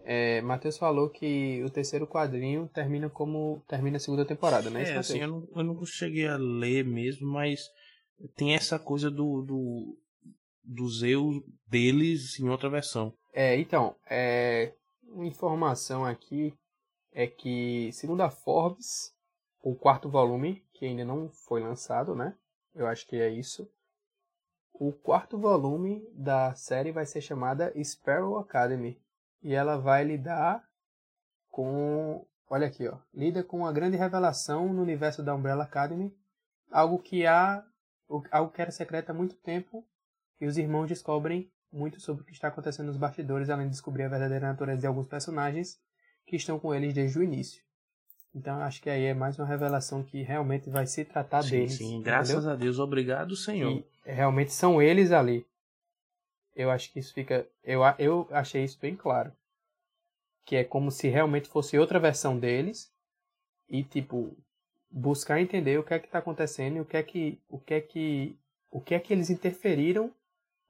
É, Matheus falou que o terceiro quadrinho termina como termina a segunda temporada, né? É, assim, eu não, eu não cheguei a ler mesmo, mas tem essa coisa do, do dos eu deles em outra versão. É, então, é, uma informação aqui é que, segundo a Forbes, o quarto volume, que ainda não foi lançado, né? Eu acho que é isso. O quarto volume da série vai ser chamada Sparrow Academy. E ela vai lidar com. Olha aqui, ó. Lida com uma grande revelação no universo da Umbrella Academy. Algo que há. Algo que era secreto há muito tempo. E os irmãos descobrem muito sobre o que está acontecendo nos bastidores, além de descobrir a verdadeira natureza de alguns personagens que estão com eles desde o início. Então acho que aí é mais uma revelação que realmente vai se tratar sim, deles. Sim, graças entendeu? a Deus, obrigado, Senhor. E realmente são eles ali. Eu acho que isso fica. Eu, eu achei isso bem claro. Que é como se realmente fosse outra versão deles. E tipo, buscar entender o que é que está acontecendo e o que é que. O que é que. O que é que eles interferiram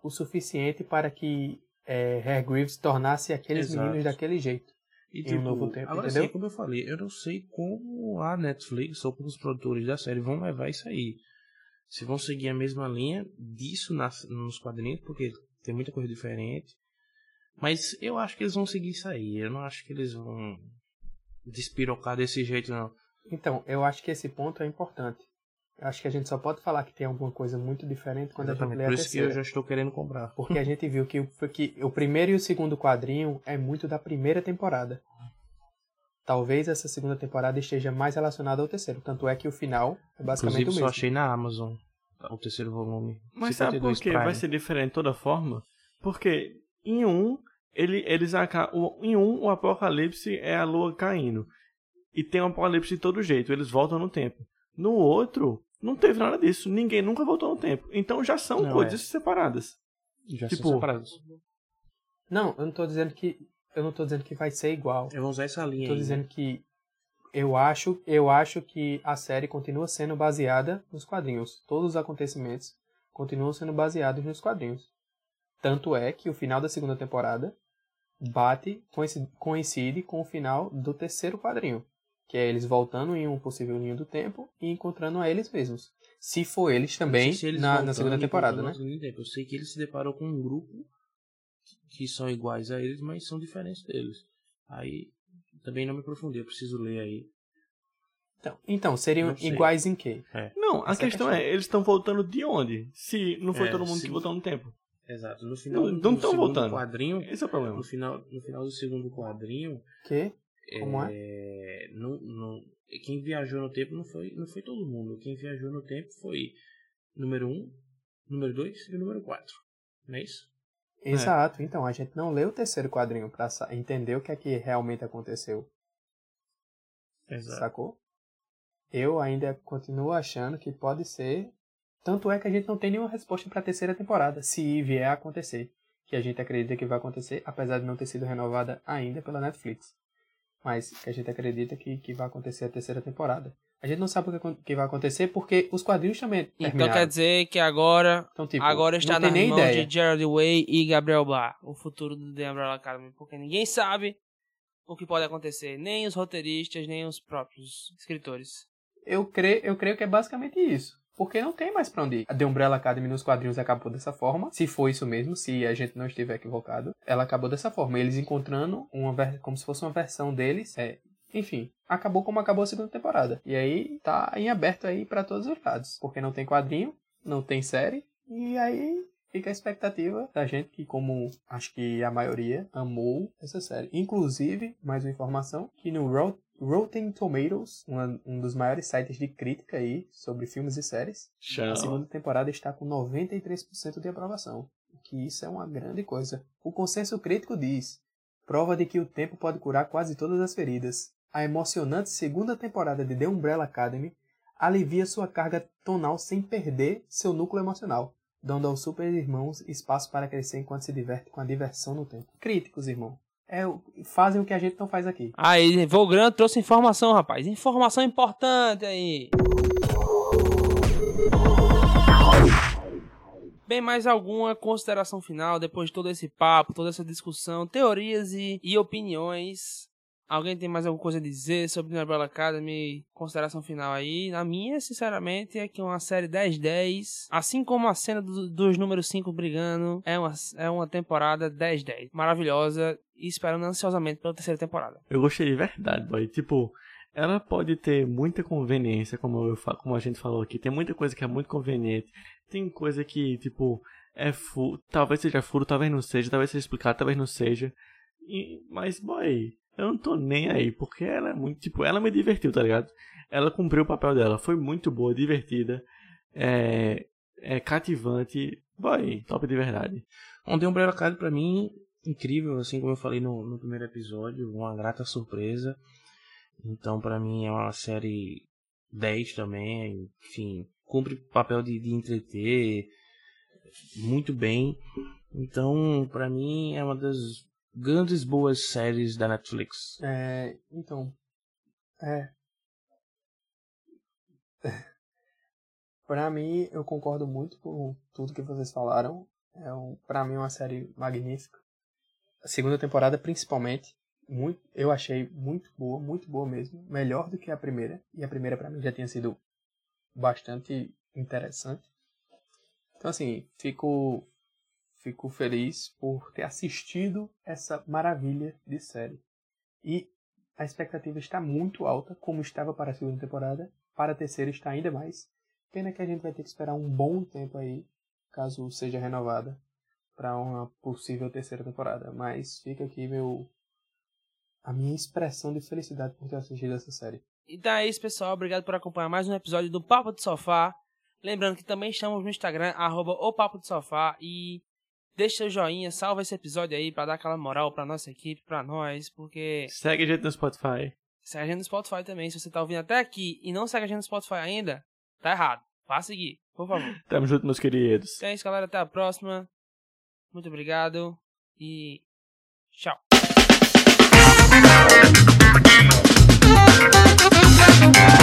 o suficiente para que é, Hargreaves tornasse aqueles Exato. meninos daquele jeito. E, em um novo tempo, agora entendeu? sim, como eu falei, eu não sei como a Netflix ou como os produtores da série vão levar isso aí. Se vão seguir a mesma linha disso nas, nos quadrinhos, porque tem muita coisa diferente. Mas eu acho que eles vão seguir isso aí. Eu não acho que eles vão despirocar desse jeito, não. Então, eu acho que esse ponto é importante. Acho que a gente só pode falar que tem alguma coisa muito diferente quando a gente Exatamente. lê a Por isso que eu já estou querendo comprar. Porque a gente viu que, o- que o primeiro e o segundo quadrinho é muito da primeira temporada. Talvez essa segunda temporada esteja mais relacionada ao terceiro. Tanto é que o final é basicamente Inclusive, o só mesmo. achei na Amazon o terceiro volume. Mas sabe por 52 que Prime. vai ser diferente de toda forma? Porque em um, ele, eles em um, o apocalipse é a lua caindo. E tem um apocalipse de todo jeito, eles voltam no tempo. No outro, não teve nada disso. Ninguém nunca voltou no tempo. Então já são Não, coisas é. separadas. Já tipo, são separados. Não, eu não tô dizendo que. Eu não tô dizendo que vai ser igual. Eu vou usar essa linha Tô aí. dizendo né? que eu acho, eu acho que a série continua sendo baseada nos quadrinhos. Todos os acontecimentos continuam sendo baseados nos quadrinhos. Tanto é que o final da segunda temporada bate, coincide, coincide com o final do terceiro quadrinho. Que é eles voltando em um possível linha do tempo e encontrando a eles mesmos. Se for eles também se eles na, na voltando segunda temporada, né? tempo. Eu sei que ele se deparou com um grupo que são iguais a eles, mas são diferentes deles. Aí também não me aprofundei, eu preciso ler aí. Então, então seriam iguais em quê? Não, a é questão questão. é, eles estão voltando de onde? Se não foi É, todo mundo se- que voltou no tempo. Exato. No final Não- do, não do segundo voltando. quadrinho, Esse é o problema. no final, no final do segundo quadrinho, Que? Como é, não, não, quem viajou no tempo não foi, não foi todo mundo. Quem viajou no tempo foi número 1, um, número 2 e número 4. Não é isso? Exato. Então, a gente não lê o terceiro quadrinho pra entender o que é que realmente aconteceu. Exato. Sacou? Eu ainda continuo achando que pode ser. Tanto é que a gente não tem nenhuma resposta pra terceira temporada, se vier a acontecer. Que a gente acredita que vai acontecer, apesar de não ter sido renovada ainda pela Netflix. Mas que a gente acredita que, que vai acontecer a terceira temporada. A gente não sabe o que, que vai acontecer porque os quadrinhos também Então terminaram. quer dizer que agora, Então, tipo, agora está nem mãos ideia. de Gerald Way e Gabriel Bá, o futuro do The Umbrella Academy. Porque ninguém sabe o que pode acontecer. Nem os roteiristas, nem os próprios escritores. Eu creio, eu creio que é basicamente isso. Porque não tem mais pra onde ir. A The Umbrella Academy nos quadrinhos acabou dessa forma. Se for isso mesmo, se a gente não estiver equivocado. Ela acabou dessa forma. Eles encontrando uma como se fosse uma versão deles. É, enfim, acabou como acabou a segunda temporada. E aí tá em aberto aí pra todos os lados. Porque não tem quadrinho, não tem série. E aí fica a expectativa da gente que, como acho que a maioria, amou essa série. Inclusive, mais uma informação, que no Ro- Rotten Tomatoes, uma- um dos maiores sites de crítica aí sobre filmes e séries, Tchau. a segunda temporada está com 93% de aprovação. O que isso é uma grande coisa. O consenso crítico diz: prova de que o tempo pode curar quase todas as feridas. A emocionante segunda temporada de The Umbrella Academy alivia sua carga tonal sem perder seu núcleo emocional, dando aos super irmãos espaço para crescer enquanto se diverte com a diversão no tempo. Críticos, irmão. É, fazem o que a gente não faz aqui. Aí, Volgrand trouxe informação, rapaz. Informação importante aí. Bem, mais alguma consideração final depois de todo esse papo, toda essa discussão, teorias e, e opiniões? Alguém tem mais alguma coisa a dizer sobre Umbrella Academy? Consideração final aí. Na minha, sinceramente, é que uma série 10-10, assim como a cena do, dos números 5 brigando, é uma, é uma temporada 10-10. Maravilhosa e esperando ansiosamente pela terceira temporada. Eu gostei de verdade, boy. Tipo, ela pode ter muita conveniência, como, eu, como a gente falou aqui. Tem muita coisa que é muito conveniente. Tem coisa que, tipo, é furo. Talvez seja furo, talvez não seja. Talvez seja explicado, talvez não seja. E, mas, boy, eu não tô nem aí, porque ela é muito, tipo, ela me divertiu, tá ligado? Ela cumpriu o papel dela, foi muito boa, divertida, é, é cativante, boy, top de verdade. Ontem Umbrella Academy pra mim, incrível, assim como eu falei no, no primeiro episódio, uma grata surpresa. Então pra mim é uma série 10 também, enfim, cumpre o papel de, de entreter muito bem. Então, para mim é uma das grandes boas séries da Netflix. É, então, é. [laughs] pra mim, eu concordo muito com tudo que vocês falaram. É um, pra mim, uma série magnífica. A segunda temporada, principalmente, muito, eu achei muito boa, muito boa mesmo. Melhor do que a primeira. E a primeira, pra mim, já tinha sido bastante interessante. Então, assim, fico fico feliz por ter assistido essa maravilha de série. E a expectativa está muito alta, como estava para a segunda temporada. Para a terceira está ainda mais. Pena que a gente vai ter que esperar um bom tempo aí, caso seja renovada, para uma possível terceira temporada. Mas fica aqui meu a minha expressão de felicidade por ter assistido essa série. Então é isso, pessoal. Obrigado por acompanhar mais um episódio do Papo de Sofá. Lembrando que também estamos no Instagram, arroba o Papo de Sofá. E Deixa seu joinha, salva esse episódio aí pra dar aquela moral pra nossa equipe, pra nós, porque. Segue a gente no Spotify. Segue a gente no Spotify também. Se você tá ouvindo até aqui e não segue a gente no Spotify ainda, tá errado. Vá seguir, por favor. [laughs] Tamo junto, meus queridos. Então é isso, galera. Até a próxima. Muito obrigado e tchau. Thank you.